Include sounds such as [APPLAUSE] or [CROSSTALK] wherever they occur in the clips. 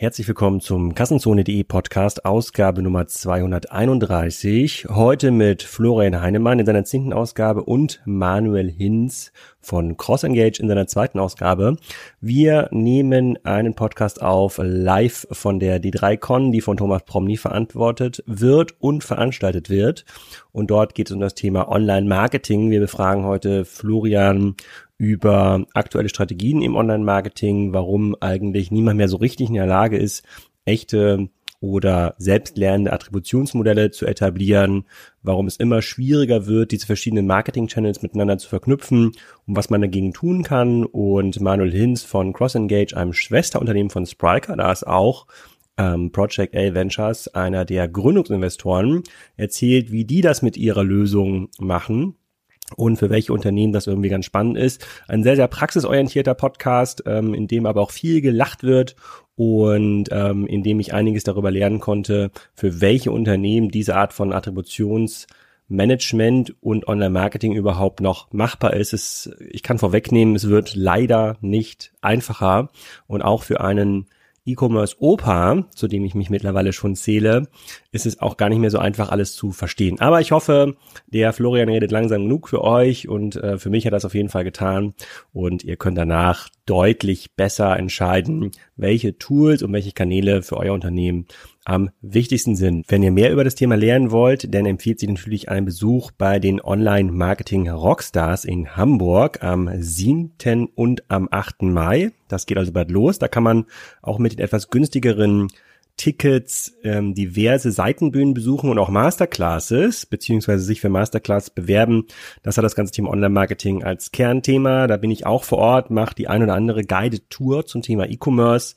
Herzlich willkommen zum Kassenzone.de Podcast, Ausgabe Nummer 231. Heute mit Florian Heinemann in seiner zehnten Ausgabe und Manuel Hinz von CrossEngage in seiner zweiten Ausgabe. Wir nehmen einen Podcast auf live von der D3Con, die von Thomas Promny verantwortet wird und veranstaltet wird. Und dort geht es um das Thema Online-Marketing. Wir befragen heute Florian über aktuelle Strategien im Online-Marketing, warum eigentlich niemand mehr so richtig in der Lage ist, echte oder selbstlernende Attributionsmodelle zu etablieren, warum es immer schwieriger wird, diese verschiedenen Marketing-Channels miteinander zu verknüpfen und was man dagegen tun kann. Und Manuel Hinz von CrossEngage, einem Schwesterunternehmen von Spriker, da ist auch ähm, Project A Ventures, einer der Gründungsinvestoren, erzählt, wie die das mit ihrer Lösung machen und für welche Unternehmen das irgendwie ganz spannend ist. Ein sehr, sehr praxisorientierter Podcast, ähm, in dem aber auch viel gelacht wird und ähm, in dem ich einiges darüber lernen konnte, für welche Unternehmen diese Art von Attributionsmanagement und Online-Marketing überhaupt noch machbar ist. Es, ich kann vorwegnehmen, es wird leider nicht einfacher und auch für einen E-Commerce Opa, zu dem ich mich mittlerweile schon zähle, ist es auch gar nicht mehr so einfach, alles zu verstehen. Aber ich hoffe, der Florian redet langsam genug für euch und äh, für mich hat das auf jeden Fall getan. Und ihr könnt danach deutlich besser entscheiden, welche Tools und welche Kanäle für euer Unternehmen am wichtigsten sind. Wenn ihr mehr über das Thema lernen wollt, dann empfiehlt sich natürlich ein Besuch bei den Online-Marketing Rockstars in Hamburg am 7. und am 8. Mai. Das geht also bald los. Da kann man auch mit den etwas günstigeren Tickets ähm, diverse Seitenbühnen besuchen und auch Masterclasses, beziehungsweise sich für Masterclass bewerben. Das hat das ganze Thema Online-Marketing als Kernthema. Da bin ich auch vor Ort, mache die ein oder andere Guided Tour zum Thema E-Commerce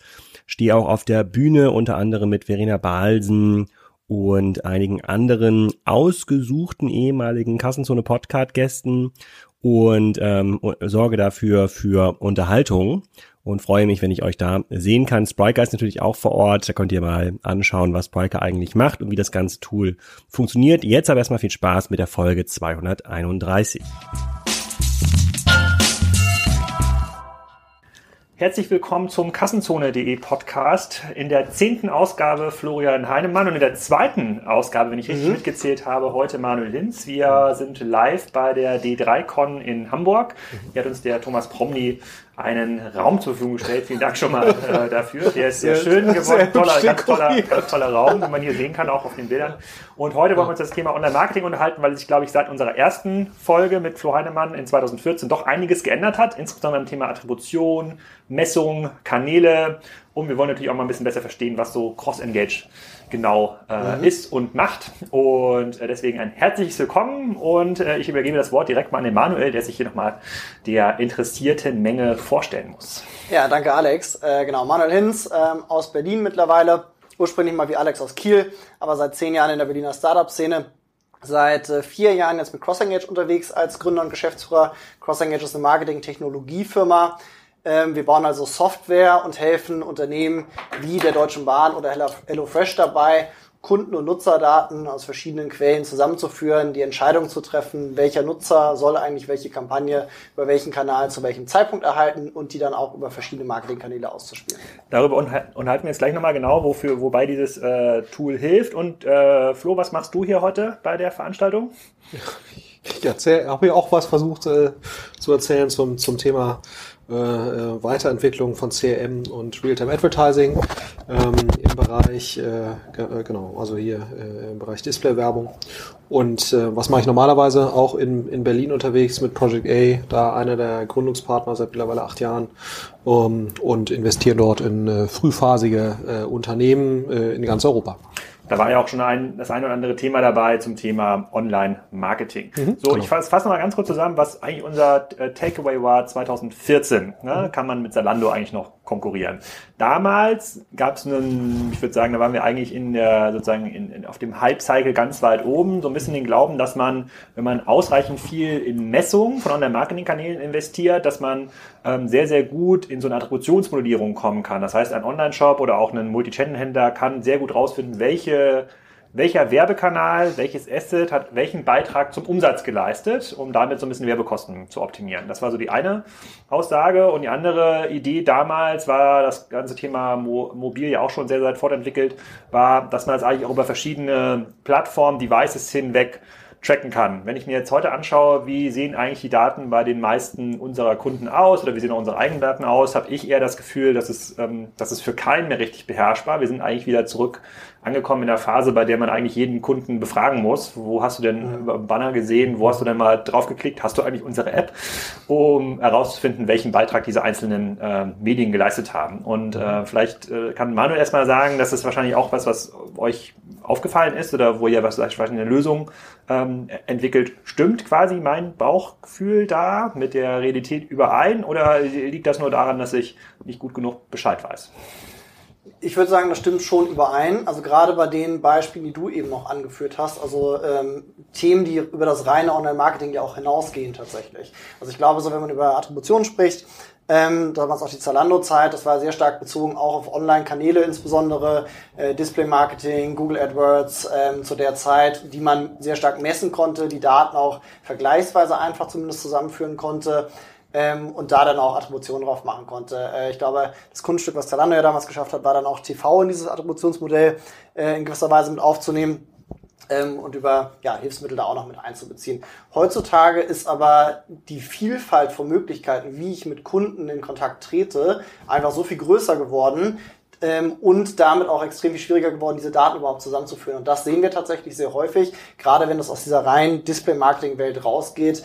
stehe auch auf der Bühne, unter anderem mit Verena Balsen und einigen anderen ausgesuchten ehemaligen Kassenzone Podcast Gästen und ähm, sorge dafür für Unterhaltung und freue mich, wenn ich euch da sehen kann. Spriker ist natürlich auch vor Ort. Da könnt ihr mal anschauen, was Spriker eigentlich macht und wie das ganze Tool funktioniert. Jetzt aber erstmal viel Spaß mit der Folge 231. Herzlich willkommen zum Kassenzone.de Podcast. In der zehnten Ausgabe Florian Heinemann und in der zweiten Ausgabe, wenn ich richtig mhm. mitgezählt habe, heute Manuel Linz. Wir sind live bei der D3Con in Hamburg. Hier hat uns der Thomas Promny einen Raum zur Verfügung gestellt. Vielen Dank schon mal äh, dafür. Der ist sehr schön geworden. Toller, ganz toller, ganz toller Raum, wie man hier sehen kann, auch auf den Bildern. Und heute wollen wir uns das Thema Online-Marketing unterhalten, weil sich, glaube ich, seit unserer ersten Folge mit Flo Heinemann in 2014 doch einiges geändert hat, insbesondere im Thema Attribution, Messung, Kanäle. Und wir wollen natürlich auch mal ein bisschen besser verstehen, was so Cross-Engage genau äh, mhm. ist und macht. Und äh, deswegen ein herzliches Willkommen und äh, ich übergebe das Wort direkt mal an den Manuel, der sich hier nochmal der interessierten Menge vorstellen muss. Ja, danke Alex. Äh, genau, Manuel Hinz ähm, aus Berlin mittlerweile. Ursprünglich mal wie Alex aus Kiel, aber seit zehn Jahren in der Berliner Startup-Szene. Seit äh, vier Jahren jetzt mit CrossEngage unterwegs als Gründer und Geschäftsführer. CrossEngage ist eine Marketing-Technologiefirma, wir bauen also Software und helfen Unternehmen wie der Deutschen Bahn oder HelloFresh dabei, Kunden- und Nutzerdaten aus verschiedenen Quellen zusammenzuführen, die Entscheidung zu treffen, welcher Nutzer soll eigentlich welche Kampagne über welchen Kanal zu welchem Zeitpunkt erhalten und die dann auch über verschiedene Marketingkanäle auszuspielen. Darüber unterhalten wir jetzt gleich nochmal genau, wofür, wobei dieses äh, Tool hilft. Und äh, Flo, was machst du hier heute bei der Veranstaltung? Ich habe ja auch was versucht äh, zu erzählen zum, zum Thema äh, äh, Weiterentwicklung von CRM und Realtime Advertising ähm, im Bereich, äh, äh, genau, also hier äh, im Bereich Displaywerbung. Und äh, was mache ich normalerweise auch in, in Berlin unterwegs mit Project A, da einer der Gründungspartner seit mittlerweile acht Jahren ähm, und investiere dort in äh, frühphasige äh, Unternehmen äh, in ganz Europa. Da war ja auch schon ein, das ein oder andere Thema dabei zum Thema Online-Marketing. Mhm, so, genau. ich fasse fass noch mal ganz kurz zusammen, was eigentlich unser äh, Takeaway war 2014. Ne? Mhm. Kann man mit Zalando eigentlich noch konkurrieren? Damals gab es einen, ich würde sagen, da waren wir eigentlich in der, sozusagen in, in, auf dem Hype-Cycle ganz weit oben, so ein bisschen den Glauben, dass man, wenn man ausreichend viel in Messungen von Online-Marketing-Kanälen investiert, dass man ähm, sehr, sehr gut in so eine Attributionsmodellierung kommen kann. Das heißt, ein Online-Shop oder auch ein Multi-Channel-Händler kann sehr gut rausfinden, welche welcher Werbekanal, welches Asset hat welchen Beitrag zum Umsatz geleistet, um damit so ein bisschen Werbekosten zu optimieren. Das war so die eine Aussage. Und die andere Idee damals war, das ganze Thema Mo Mobil ja auch schon sehr, sehr fortentwickelt, war, dass man das eigentlich auch über verschiedene Plattformen, Devices hinweg tracken kann. Wenn ich mir jetzt heute anschaue, wie sehen eigentlich die Daten bei den meisten unserer Kunden aus oder wie sehen auch unsere eigenen Daten aus, habe ich eher das Gefühl, dass es, ähm, dass es für keinen mehr richtig beherrschbar. Wir sind eigentlich wieder zurück angekommen in der Phase, bei der man eigentlich jeden Kunden befragen muss. Wo hast du denn. Banner gesehen? Wo hast du denn mal drauf geklickt? Hast du eigentlich unsere App, um herauszufinden, welchen Beitrag diese einzelnen äh, Medien geleistet haben? Und äh, mhm. vielleicht äh, kann Manuel erstmal sagen, dass es wahrscheinlich auch was, was euch aufgefallen ist oder wo ihr was vielleicht eine Lösung ähm, entwickelt. Stimmt quasi mein Bauchgefühl da mit der Realität überein oder liegt das nur daran, dass ich nicht gut genug Bescheid weiß? Ich würde sagen, das stimmt schon überein. Also gerade bei den Beispielen, die du eben noch angeführt hast, also ähm, Themen, die über das reine Online-Marketing ja auch hinausgehen tatsächlich. Also ich glaube, so wenn man über Attribution spricht, ähm, damals auch die Zalando-Zeit, das war sehr stark bezogen auch auf Online-Kanäle insbesondere, äh, Display-Marketing, Google AdWords ähm, zu der Zeit, die man sehr stark messen konnte, die Daten auch vergleichsweise einfach zumindest zusammenführen konnte ähm, und da dann auch Attributionen drauf machen konnte. Äh, ich glaube, das Kunststück, was Zalando ja damals geschafft hat, war dann auch TV in dieses Attributionsmodell äh, in gewisser Weise mit aufzunehmen ähm, und über ja, Hilfsmittel da auch noch mit einzubeziehen. Heutzutage ist aber die Vielfalt von Möglichkeiten, wie ich mit Kunden in Kontakt trete, einfach so viel größer geworden, ähm, und damit auch extrem viel schwieriger geworden, diese Daten überhaupt zusammenzuführen. Und das sehen wir tatsächlich sehr häufig, gerade wenn das aus dieser reinen Display-Marketing-Welt rausgeht,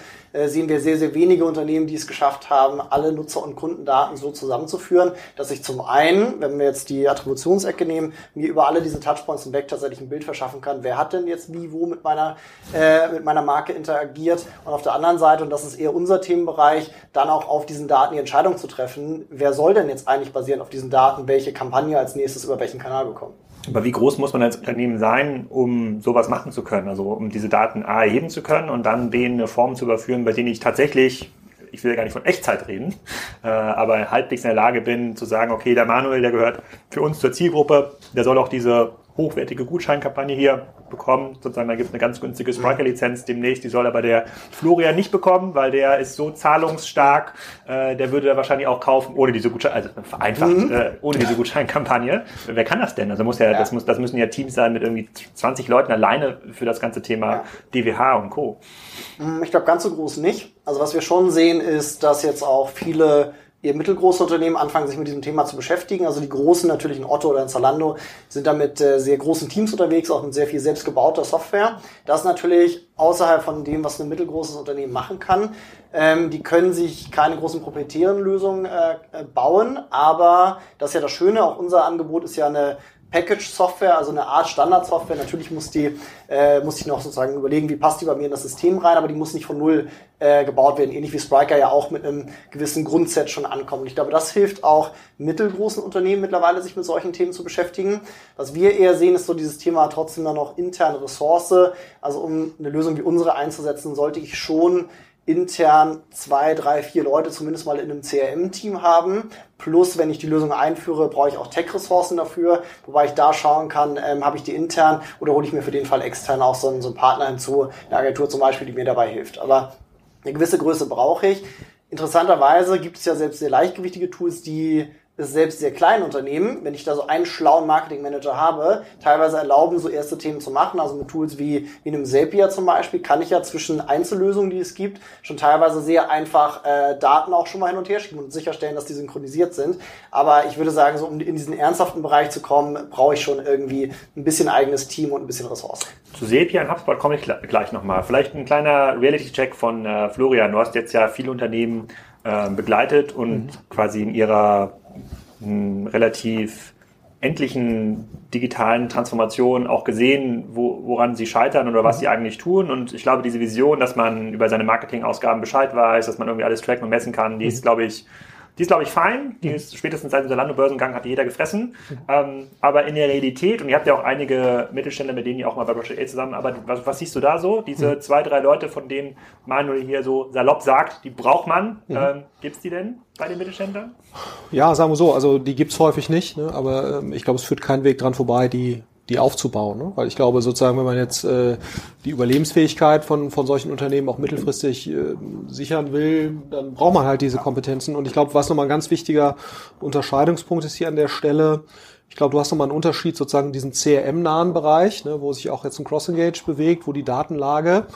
sehen wir sehr, sehr wenige Unternehmen, die es geschafft haben, alle Nutzer- und Kundendaten so zusammenzuführen, dass ich zum einen, wenn wir jetzt die Attributionsecke nehmen, mir über alle diese Touchpoints hinweg tatsächlich ein Bild verschaffen kann, wer hat denn jetzt wie, wo mit meiner, äh, mit meiner Marke interagiert und auf der anderen Seite, und das ist eher unser Themenbereich, dann auch auf diesen Daten die Entscheidung zu treffen, wer soll denn jetzt eigentlich basierend auf diesen Daten welche Kampagne als nächstes über welchen Kanal bekommen. Aber wie groß muss man als Unternehmen sein, um sowas machen zu können? Also um diese Daten A erheben zu können und dann B in eine Form zu überführen, bei denen ich tatsächlich, ich will ja gar nicht von Echtzeit reden, äh, aber halbwegs in der Lage bin zu sagen, okay, der Manuel, der gehört für uns zur Zielgruppe, der soll auch diese hochwertige Gutscheinkampagne hier bekommen. Sozusagen, da gibt es eine ganz günstige Spriker-Lizenz demnächst. Die soll aber der Florian nicht bekommen, weil der ist so zahlungsstark. Äh, der würde da wahrscheinlich auch kaufen, ohne diese Gutschein, also vereinfacht, mhm. äh, ohne diese Gutscheinkampagne. Wer kann das denn? Also muss ja, ja, Das, muss, das müssen ja Teams sein mit irgendwie 20 Leuten alleine für das ganze Thema ja. DWH und Co. Mm, ich glaube, ganz so groß nicht. Also was wir schon sehen, ist, dass jetzt auch viele eher mittelgroße Unternehmen anfangen, sich mit diesem Thema zu beschäftigen. Also die großen, natürlich ein Otto oder ein Zalando, sind da mit äh, sehr großen Teams unterwegs, auch mit sehr viel selbstgebauter Software. Das natürlich außerhalb von dem, was ein mittelgroßes Unternehmen machen kann. Ähm, die können sich keine großen proprietären Lösungen äh, äh bauen, aber das ist ja das Schöne, auch unser Angebot ist ja eine Package-Software, also eine Art Standard-Software. Natürlich muss die, äh, muss ich noch sozusagen überlegen, wie passt die bei mir in das System rein, aber die muss nicht von null äh, gebaut werden, ähnlich wie Spriker ja auch mit einem gewissen Grundset schon ankommt. Ich glaube, das hilft auch mittelgroßen Unternehmen mittlerweile, sich mit solchen Themen zu beschäftigen. Was wir eher sehen, ist so dieses Thema trotzdem dann noch interne Ressource. Also um eine Lösung wie unsere einzusetzen, sollte ich schon intern zwei, drei, vier Leute zumindest mal in einem CRM-Team haben. Plus, wenn ich die Lösung einführe, brauche ich auch Tech-Ressourcen dafür, wobei ich da schauen kann, ähm, habe ich die intern oder hole ich mir für den Fall extern auch so einen, so einen Partner hinzu, eine Agentur zum Beispiel, die mir dabei hilft. Aber eine gewisse Größe brauche ich. Interessanterweise gibt es ja selbst sehr leichtgewichtige Tools, die selbst sehr kleinen Unternehmen, wenn ich da so einen schlauen Marketingmanager habe, teilweise erlauben, so erste Themen zu machen. Also mit Tools wie, wie einem Zapier zum Beispiel kann ich ja zwischen Einzellösungen, die es gibt, schon teilweise sehr einfach äh, Daten auch schon mal hin und her schieben und sicherstellen, dass die synchronisiert sind. Aber ich würde sagen, so um in diesen ernsthaften Bereich zu kommen, brauche ich schon irgendwie ein bisschen eigenes Team und ein bisschen Ressourcen. Zu Zapier und HubSpot komme ich gleich nochmal. Vielleicht ein kleiner Reality-Check von äh, Florian. Du hast jetzt ja viele Unternehmen äh, begleitet und mhm. quasi in ihrer relativ endlichen digitalen Transformation auch gesehen, wo, woran sie scheitern oder was sie eigentlich tun. Und ich glaube, diese Vision, dass man über seine Marketingausgaben Bescheid weiß, dass man irgendwie alles tracken und messen kann, die ist, glaube ich, die ist, glaube ich, fein. Die ist spätestens seit dem Zalando-Börsengang hat jeder gefressen. Ähm, aber in der Realität, und ihr habt ja auch einige Mittelständler, mit denen ihr auch mal bei Rocket A zusammenarbeitet, was, was siehst du da so? Diese mhm. zwei, drei Leute, von denen Manuel hier so salopp sagt, die braucht man. Mhm. Ähm, Gibt es die denn bei den Mittelständlern? Ja, sagen wir so. Also die gibt es häufig nicht. Ne? Aber ähm, ich glaube, es führt keinen Weg dran vorbei, die die aufzubauen. Ne? Weil ich glaube, sozusagen, wenn man jetzt äh, die Überlebensfähigkeit von, von solchen Unternehmen auch mittelfristig äh, sichern will, dann braucht man halt diese Kompetenzen. Und ich glaube, was nochmal ein ganz wichtiger Unterscheidungspunkt ist hier an der Stelle, ich glaube, du hast nochmal einen Unterschied sozusagen in diesem CRM-nahen Bereich, ne, wo sich auch jetzt ein Cross-Engage bewegt, wo die Datenlage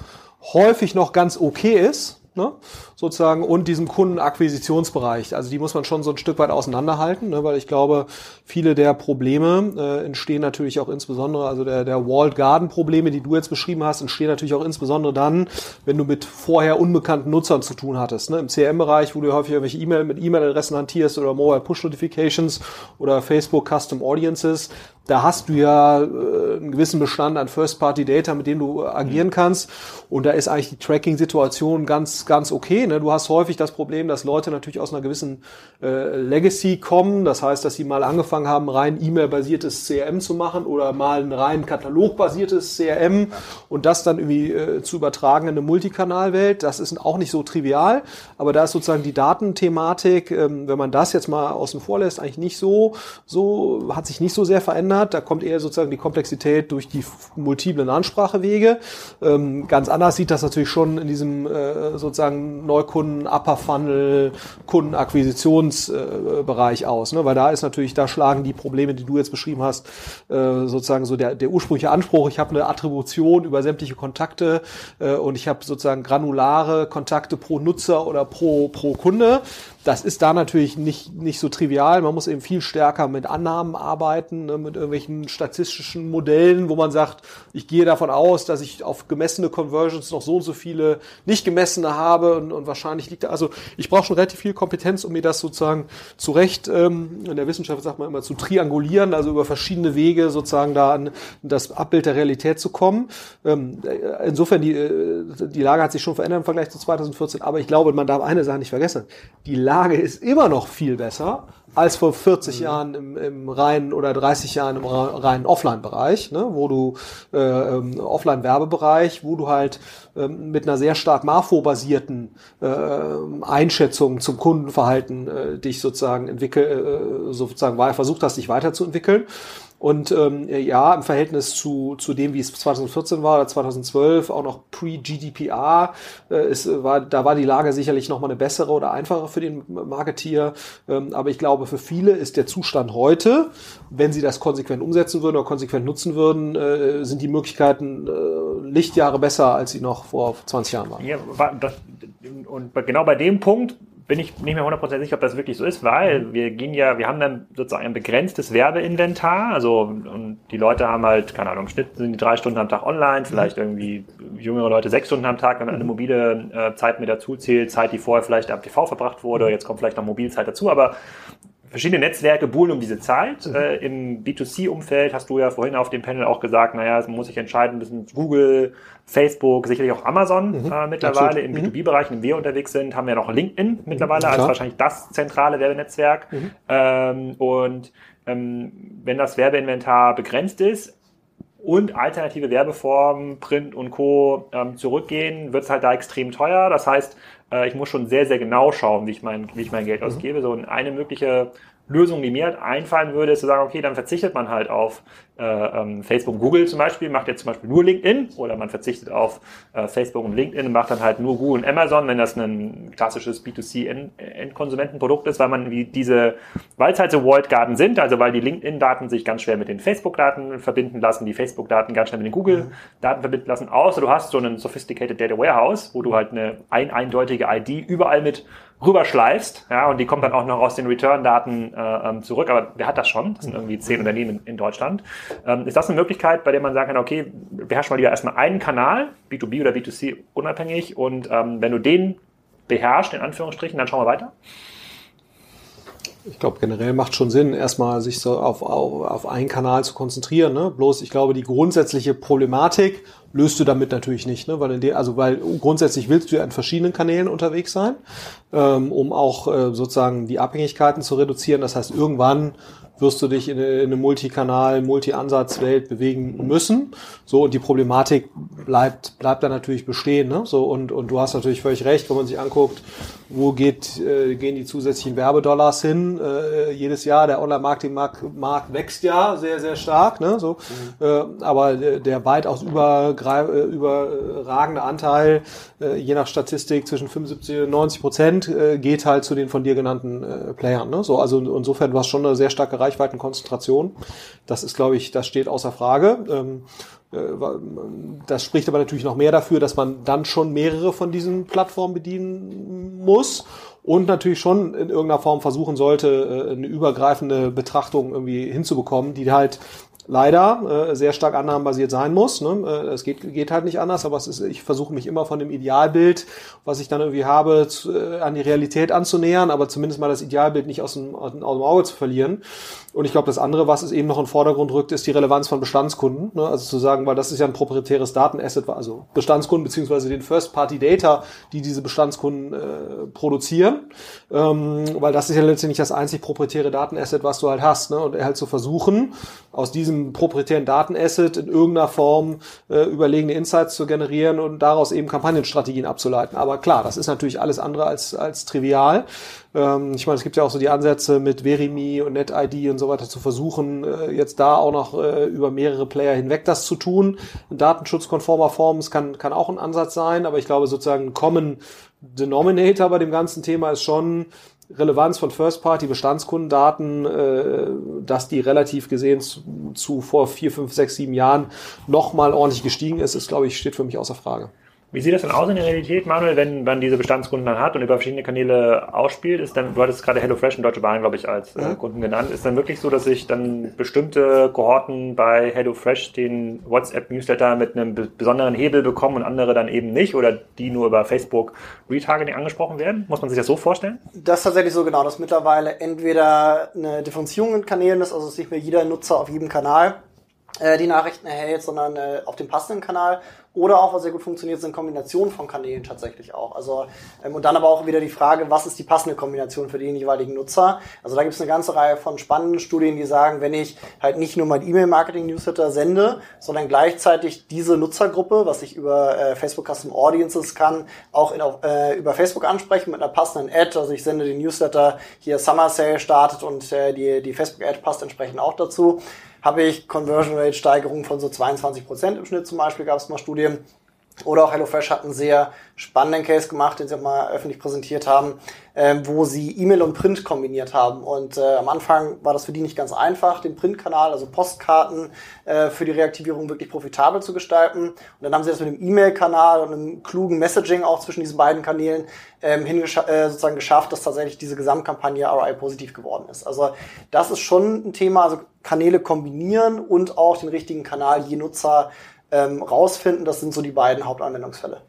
häufig noch ganz okay ist, ne, sozusagen, und diesem Kundenakquisitionsbereich. Also die muss man schon so ein Stück weit auseinanderhalten, ne, weil ich glaube, viele der Probleme äh, entstehen natürlich auch insbesondere, also der, der Walled Garden Probleme, die du jetzt beschrieben hast, entstehen natürlich auch insbesondere dann, wenn du mit vorher unbekannten Nutzern zu tun hattest. Ne, Im CRM-Bereich, wo du häufig irgendwelche E-Mail mit E-Mail-Adressen hantierst oder Mobile Push Notifications oder Facebook Custom Audiences, da hast du ja äh, einen gewissen Bestand an First-Party-Data, mit dem du agieren kannst. Und da ist eigentlich die Tracking-Situation ganz, ganz okay. Ne? Du hast häufig das Problem, dass Leute natürlich aus einer gewissen äh, Legacy kommen. Das heißt, dass sie mal angefangen haben, rein E-Mail-basiertes CRM zu machen oder mal ein rein Katalog-basiertes CRM und das dann irgendwie äh, zu übertragen in eine Multikanalwelt. Das ist auch nicht so trivial. Aber da ist sozusagen die Datenthematik, ähm, wenn man das jetzt mal außen vor lässt, eigentlich nicht so, so, hat sich nicht so sehr verändert hat. Da kommt eher sozusagen die Komplexität durch die multiplen Ansprachewege. Ähm, ganz anders sieht das natürlich schon in diesem äh, sozusagen Neukunden, Upper Funnel, Kundenakquisitionsbereich äh, aus, ne? weil da ist natürlich, da schlagen die Probleme, die du jetzt beschrieben hast, äh, sozusagen so der, der ursprüngliche Anspruch. Ich habe eine Attribution über sämtliche Kontakte äh, und ich habe sozusagen granulare Kontakte pro Nutzer oder pro, pro Kunde. Das ist da natürlich nicht, nicht so trivial. Man muss eben viel stärker mit Annahmen arbeiten, ne, mit irgendwelchen statistischen Modellen, wo man sagt, ich gehe davon aus, dass ich auf gemessene Conversions noch so und so viele nicht gemessene habe und, und wahrscheinlich liegt da, also ich brauche schon relativ viel Kompetenz, um mir das sozusagen zurecht, ähm, in der Wissenschaft sagt man immer zu triangulieren, also über verschiedene Wege sozusagen da an das Abbild der Realität zu kommen. Ähm, insofern, die, äh, die Lage hat sich schon verändert im Vergleich zu 2014, aber ich glaube, man darf eine Sache nicht vergessen. Die Lage ist immer noch viel besser als vor 40 mhm. Jahren im, im reinen oder 30 Jahren im reinen Offline-Bereich, ne, wo du äh, ähm, Offline-Werbebereich, wo du halt ähm, mit einer sehr stark Marfo-basierten äh, Einschätzung zum Kundenverhalten äh, dich sozusagen entwickel, äh, sozusagen versucht hast, dich weiterzuentwickeln. Und ähm, ja, im Verhältnis zu, zu dem, wie es 2014 war oder 2012, auch noch pre-GDPR, äh, ist, war, da war die Lage sicherlich nochmal eine bessere oder einfache für den Marketier. Ähm, aber ich glaube, für viele ist der Zustand heute, wenn sie das konsequent umsetzen würden oder konsequent nutzen würden, äh, sind die Möglichkeiten äh, Lichtjahre besser, als sie noch vor 20 Jahren waren. Ja, das, und genau bei dem Punkt bin ich nicht mehr 100% sicher, ob das wirklich so ist, weil wir gehen ja, wir haben dann sozusagen ein begrenztes Werbeinventar, also und die Leute haben halt, keine Ahnung, im Schnitt sind die drei Stunden am Tag online, vielleicht mhm. irgendwie jüngere Leute sechs Stunden am Tag, wenn man eine mhm. mobile äh, Zeit mit dazu zählt, Zeit, die vorher vielleicht am TV verbracht wurde, mhm. jetzt kommt vielleicht noch Mobilzeit dazu, aber verschiedene Netzwerke buhlen um diese Zeit. Mhm. Äh, Im B2C-Umfeld hast du ja vorhin auf dem Panel auch gesagt, naja, es muss sich entscheiden, müssen Google, Facebook, sicherlich auch Amazon mhm. äh, mittlerweile. Im mhm. B2B-Bereich, in dem wir unterwegs sind, haben wir noch LinkedIn mhm. mittlerweile als wahrscheinlich das zentrale Werbenetzwerk. Mhm. Ähm, und ähm, wenn das Werbeinventar begrenzt ist, und alternative Werbeformen, Print und Co. Ähm, zurückgehen, wird es halt da extrem teuer. Das heißt, äh, ich muss schon sehr, sehr genau schauen, wie ich mein, wie ich mein Geld mhm. ausgebe. So eine mögliche Lösung, die mir halt einfallen würde, ist zu sagen, okay, dann verzichtet man halt auf äh, ähm, Facebook und Google zum Beispiel, macht jetzt zum Beispiel nur LinkedIn oder man verzichtet auf äh, Facebook und LinkedIn und macht dann halt nur Google und Amazon, wenn das ein klassisches B2C-Endkonsumentenprodukt ist, weil man wie diese, weil es halt so Walled Garden sind, also weil die LinkedIn-Daten sich ganz schwer mit den Facebook-Daten verbinden lassen, die Facebook-Daten ganz schnell mit den Google-Daten verbinden lassen, außer du hast so einen Sophisticated Data Warehouse, wo du halt eine ein eindeutige ID überall mit rüberschleifst, ja, und die kommt dann auch noch aus den Return-Daten äh, ähm, zurück, aber wer hat das schon? Das sind irgendwie zehn Unternehmen in, in Deutschland. Ähm, ist das eine Möglichkeit, bei der man sagen kann, okay, beherrsch mal lieber erstmal einen Kanal, B2B oder B2C unabhängig, und ähm, wenn du den beherrschst, in Anführungsstrichen, dann schauen wir weiter? Ich glaube, generell macht schon Sinn, erstmal sich so auf, auf, auf einen Kanal zu konzentrieren. Ne? Bloß, ich glaube, die grundsätzliche Problematik löst du damit natürlich nicht, ne? weil in der, also weil grundsätzlich willst du ja in verschiedenen Kanälen unterwegs sein, ähm, um auch äh, sozusagen die Abhängigkeiten zu reduzieren. Das heißt, irgendwann wirst du dich in eine, in eine Multikanal, Multi-Ansatz-Welt bewegen müssen. So, und die Problematik bleibt, bleibt da natürlich bestehen. Ne? So, und, und du hast natürlich völlig recht, wenn man sich anguckt, wo geht, äh, gehen die zusätzlichen Werbedollars hin? Äh, jedes Jahr, der Online-Marketing-Markt wächst ja sehr, sehr stark. Ne? So, mhm. äh, aber der, der weitaus übergreif, äh, überragende Anteil, äh, je nach Statistik zwischen 75 und 90 Prozent, äh, geht halt zu den von dir genannten äh, Playern. Ne? So, also insofern, du hast schon eine sehr starke Reichweitenkonzentration. Das ist, glaube ich, das steht außer Frage. Ähm, äh, das spricht aber natürlich noch mehr dafür, dass man dann schon mehrere von diesen Plattformen bedienen muss und natürlich schon in irgendeiner Form versuchen sollte, äh, eine übergreifende Betrachtung irgendwie hinzubekommen, die halt leider äh, sehr stark annahmenbasiert sein muss. Ne? Äh, es geht, geht halt nicht anders, aber es ist, ich versuche mich immer von dem Idealbild, was ich dann irgendwie habe, zu, äh, an die Realität anzunähern, aber zumindest mal das Idealbild nicht aus dem, aus dem Auge zu verlieren. Und ich glaube, das andere, was es eben noch in den Vordergrund rückt, ist die Relevanz von Bestandskunden. Ne? Also zu sagen, weil das ist ja ein proprietäres Datenasset, also Bestandskunden beziehungsweise den First-Party-Data, die diese Bestandskunden äh, produzieren. Ähm, weil das ist ja letztendlich das einzig proprietäre Datenasset, was du halt hast. Ne? Und halt zu versuchen, aus diesem proprietären Datenasset in irgendeiner Form äh, überlegene Insights zu generieren und daraus eben Kampagnenstrategien abzuleiten. Aber klar, das ist natürlich alles andere als, als trivial. Ähm, ich meine, es gibt ja auch so die Ansätze mit Verimi und NetID und so weiter zu versuchen, äh, jetzt da auch noch äh, über mehrere Player hinweg das zu tun. In datenschutzkonformer Form, es kann, kann auch ein Ansatz sein, aber ich glaube sozusagen Common Denominator bei dem ganzen Thema ist schon, Relevanz von First-Party-Bestandskundendaten, äh, dass die relativ gesehen zu, zu vor vier, fünf, sechs, sieben Jahren nochmal ordentlich gestiegen ist, ist, glaube ich, steht für mich außer Frage. Wie sieht das dann aus in der Realität, Manuel, wenn man diese Bestandskunden dann hat und über verschiedene Kanäle ausspielt? Ist dann, du hattest gerade HelloFresh und Deutsche Bahn, glaube ich, als äh, mhm. Kunden genannt. Ist dann wirklich so, dass sich dann bestimmte Kohorten bei HelloFresh den WhatsApp-Newsletter mit einem besonderen Hebel bekommen und andere dann eben nicht? Oder die nur über Facebook Retargeting angesprochen werden? Muss man sich das so vorstellen? Das ist tatsächlich so genau, dass mittlerweile entweder eine Differenzierung in Kanälen ist, also es ist nicht mehr jeder Nutzer auf jedem Kanal äh, die Nachrichten erhält, sondern äh, auf dem passenden Kanal oder auch, was sehr gut funktioniert, sind Kombinationen von Kanälen tatsächlich auch. Also, ähm, und dann aber auch wieder die Frage, was ist die passende Kombination für den jeweiligen Nutzer? Also da gibt es eine ganze Reihe von spannenden Studien, die sagen, wenn ich halt nicht nur mein E-Mail-Marketing-Newsletter sende, sondern gleichzeitig diese Nutzergruppe, was ich über äh, Facebook Custom Audiences kann, auch in, äh, über Facebook ansprechen mit einer passenden Ad. Also ich sende den Newsletter, hier Summer Sale startet und äh, die, die Facebook-Ad passt entsprechend auch dazu habe ich Conversion Rate Steigerung von so 22 Prozent im Schnitt zum Beispiel, gab es mal Studien. Oder auch HelloFresh hat einen sehr spannenden Case gemacht, den sie auch mal öffentlich präsentiert haben, ähm, wo sie E-Mail und Print kombiniert haben. Und äh, am Anfang war das für die nicht ganz einfach, den Printkanal, also Postkarten äh, für die Reaktivierung wirklich profitabel zu gestalten. Und dann haben sie das mit dem E-Mail-Kanal und einem klugen Messaging auch zwischen diesen beiden Kanälen ähm, äh, sozusagen geschafft, dass tatsächlich diese Gesamtkampagne ROI positiv geworden ist. Also das ist schon ein Thema, also Kanäle kombinieren und auch den richtigen Kanal je Nutzer ähm, rausfinden. Das sind so die beiden Hauptanwendungsfälle.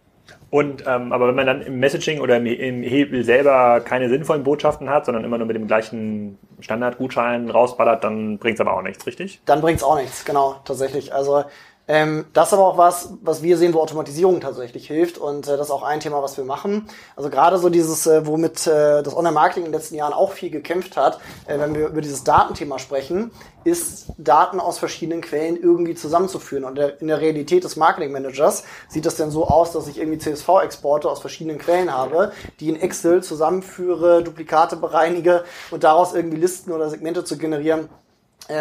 Und ähm, aber wenn man dann im Messaging oder im, im Hebel selber keine sinnvollen Botschaften hat, sondern immer nur mit dem gleichen Standardgutschein rausballert, dann bringt es aber auch nichts, richtig? Dann bringt es auch nichts, genau, tatsächlich. Also ähm, das ist aber auch was, was wir sehen, wo Automatisierung tatsächlich hilft und äh, das ist auch ein Thema, was wir machen. Also gerade so dieses, äh, womit äh, das Online-Marketing in den letzten Jahren auch viel gekämpft hat, äh, wenn wir über dieses Datenthema sprechen, ist Daten aus verschiedenen Quellen irgendwie zusammenzuführen. Und in der Realität des Marketing-Managers sieht das dann so aus, dass ich irgendwie CSV-Exporte aus verschiedenen Quellen habe, die in Excel zusammenführe, Duplikate bereinige und daraus irgendwie Listen oder Segmente zu generieren, äh,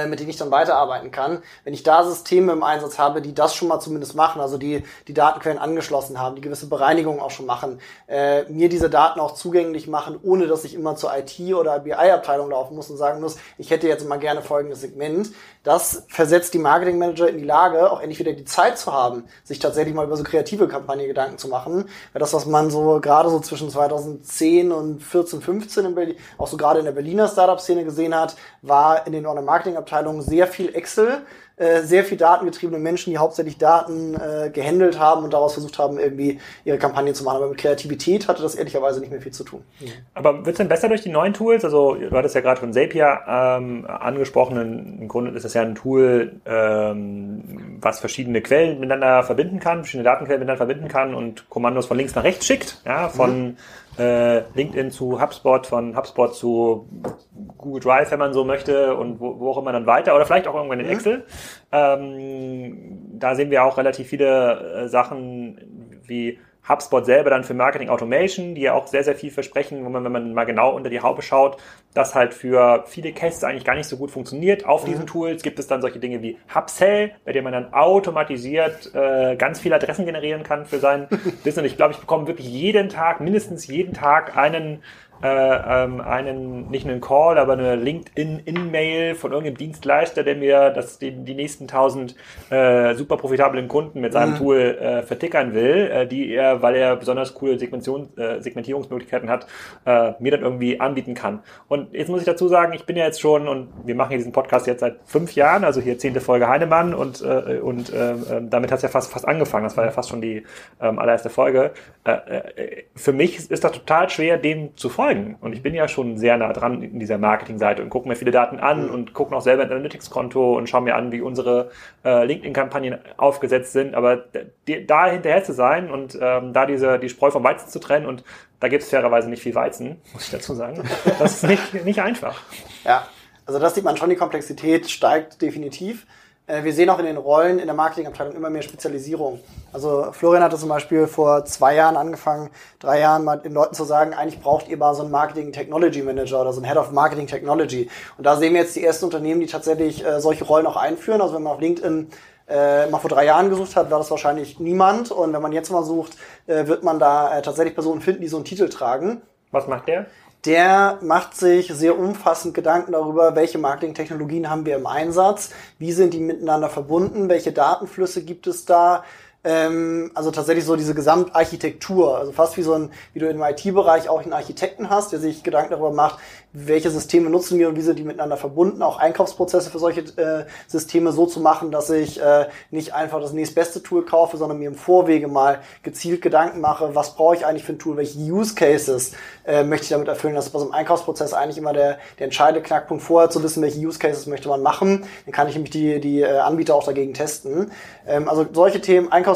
mit denen ich dann weiterarbeiten kann. Wenn ich da Systeme im Einsatz habe, die das schon mal zumindest machen, also die die Datenquellen angeschlossen haben, die gewisse Bereinigungen auch schon machen, äh, mir diese Daten auch zugänglich machen, ohne dass ich immer zur IT oder BI-Abteilung laufen muss und sagen muss, ich hätte jetzt mal gerne folgendes Segment. Das versetzt die Marketingmanager in die Lage, auch endlich wieder die Zeit zu haben, sich tatsächlich mal über so kreative Kampagne Gedanken zu machen. Weil das, was man so gerade so zwischen 2010 und 14, 15 in Berlin, auch so gerade in der Berliner Startup-Szene gesehen hat, war in den Online-Marketing-Abteilungen sehr viel Excel, äh, sehr viel datengetriebene Menschen, die hauptsächlich Daten äh, gehandelt haben und daraus versucht haben, irgendwie ihre Kampagne zu machen. Aber mit Kreativität hatte das ehrlicherweise nicht mehr viel zu tun. Mhm. Aber wird es denn besser durch die neuen Tools? Also du hattest ja gerade von Zapier ähm, angesprochen. Im Grunde ist das ja ein Tool, ähm, was verschiedene Quellen miteinander verbinden kann, verschiedene Datenquellen miteinander verbinden kann und Kommandos von links nach rechts schickt. Ja, von mhm. Äh, LinkedIn zu HubSpot, von HubSpot zu Google Drive, wenn man so möchte, und wo, wo auch immer dann weiter, oder vielleicht auch irgendwann in mhm. Excel. Ähm, da sehen wir auch relativ viele äh, Sachen wie HubSpot selber dann für Marketing Automation, die ja auch sehr, sehr viel versprechen, wo man, wenn man mal genau unter die Haube schaut, das halt für viele Cases eigentlich gar nicht so gut funktioniert. Auf diesen mhm. Tools gibt es dann solche Dinge wie HubSell, bei dem man dann automatisiert äh, ganz viele Adressen generieren kann für sein [LAUGHS] Business. Ich glaube, ich bekomme wirklich jeden Tag, mindestens jeden Tag einen äh, ähm, einen, nicht einen Call, aber eine LinkedIn-In-Mail von irgendeinem Dienstleister, der mir das, die, die nächsten tausend äh, super profitablen Kunden mit seinem mhm. Tool äh, vertickern will, äh, die er, weil er besonders coole Segmentation, äh, Segmentierungsmöglichkeiten hat, äh, mir dann irgendwie anbieten kann. Und jetzt muss ich dazu sagen, ich bin ja jetzt schon, und wir machen hier diesen Podcast jetzt seit fünf Jahren, also hier zehnte Folge Heinemann und, und äh, äh damit hat es ja fast, fast angefangen. Das war ja fast schon die ähm, allererste Folge. Für mich ist das total schwer, dem zu folgen folgen. Und ich bin ja schon sehr nah dran in dieser Marketingseite und gucke mir viele Daten an mhm. und gucke noch selber ein Analytics-Konto und schaue mir an, wie unsere äh, LinkedIn-Kampagnen aufgesetzt sind. Aber da hinterher zu sein und ähm, da diese die Spreu vom Weizen zu trennen und da gibt es fairerweise nicht viel Weizen, muss ich dazu sagen. [LAUGHS] Das ist nicht, nicht einfach. Ja, also das sieht man schon, die Komplexität steigt definitiv. Äh, wir sehen auch in den Rollen in der Marketingabteilung immer mehr Spezialisierung. Also Florian hatte zum Beispiel vor zwei Jahren angefangen, drei Jahren mal den Leuten zu sagen, eigentlich braucht ihr mal so einen Marketing Technology Manager oder so einen Head of Marketing Technology. Und da sehen wir jetzt die ersten Unternehmen, die tatsächlich äh, solche Rollen auch einführen. Also wenn man auf LinkedIn äh, mal vor drei Jahren gesucht hat, war das wahrscheinlich niemand. Und wenn man jetzt mal sucht, äh, wird man da äh, tatsächlich Personen finden, die so einen Titel tragen. Was macht der? Der macht sich sehr umfassend Gedanken darüber, welche Marketingtechnologien haben wir im Einsatz, wie sind die miteinander verbunden, welche Datenflüsse gibt es da, ähm, also tatsächlich so diese Gesamtarchitektur, also fast wie so ein, wie du im IT-Bereich auch einen Architekten hast, der sich Gedanken darüber macht, welche Systeme nutzen wir und wie sind die miteinander verbunden, auch Einkaufsprozesse für solche äh, Systeme so zu machen, dass ich äh, nicht einfach das nächstbeste Tool kaufe, sondern mir im Vorwege mal gezielt Gedanken mache, was brauche ich eigentlich für ein Tool, welche Use Cases äh, möchte ich damit erfüllen. Das ist bei so einem Einkaufsprozess eigentlich immer der, der entscheidende Knackpunkt, vorher zu wissen, welche Use Cases möchte man machen. Dann kann ich nämlich die, die äh, Anbieter auch dagegen testen. Ähm, also solche Themen, Einkaufsprozesse,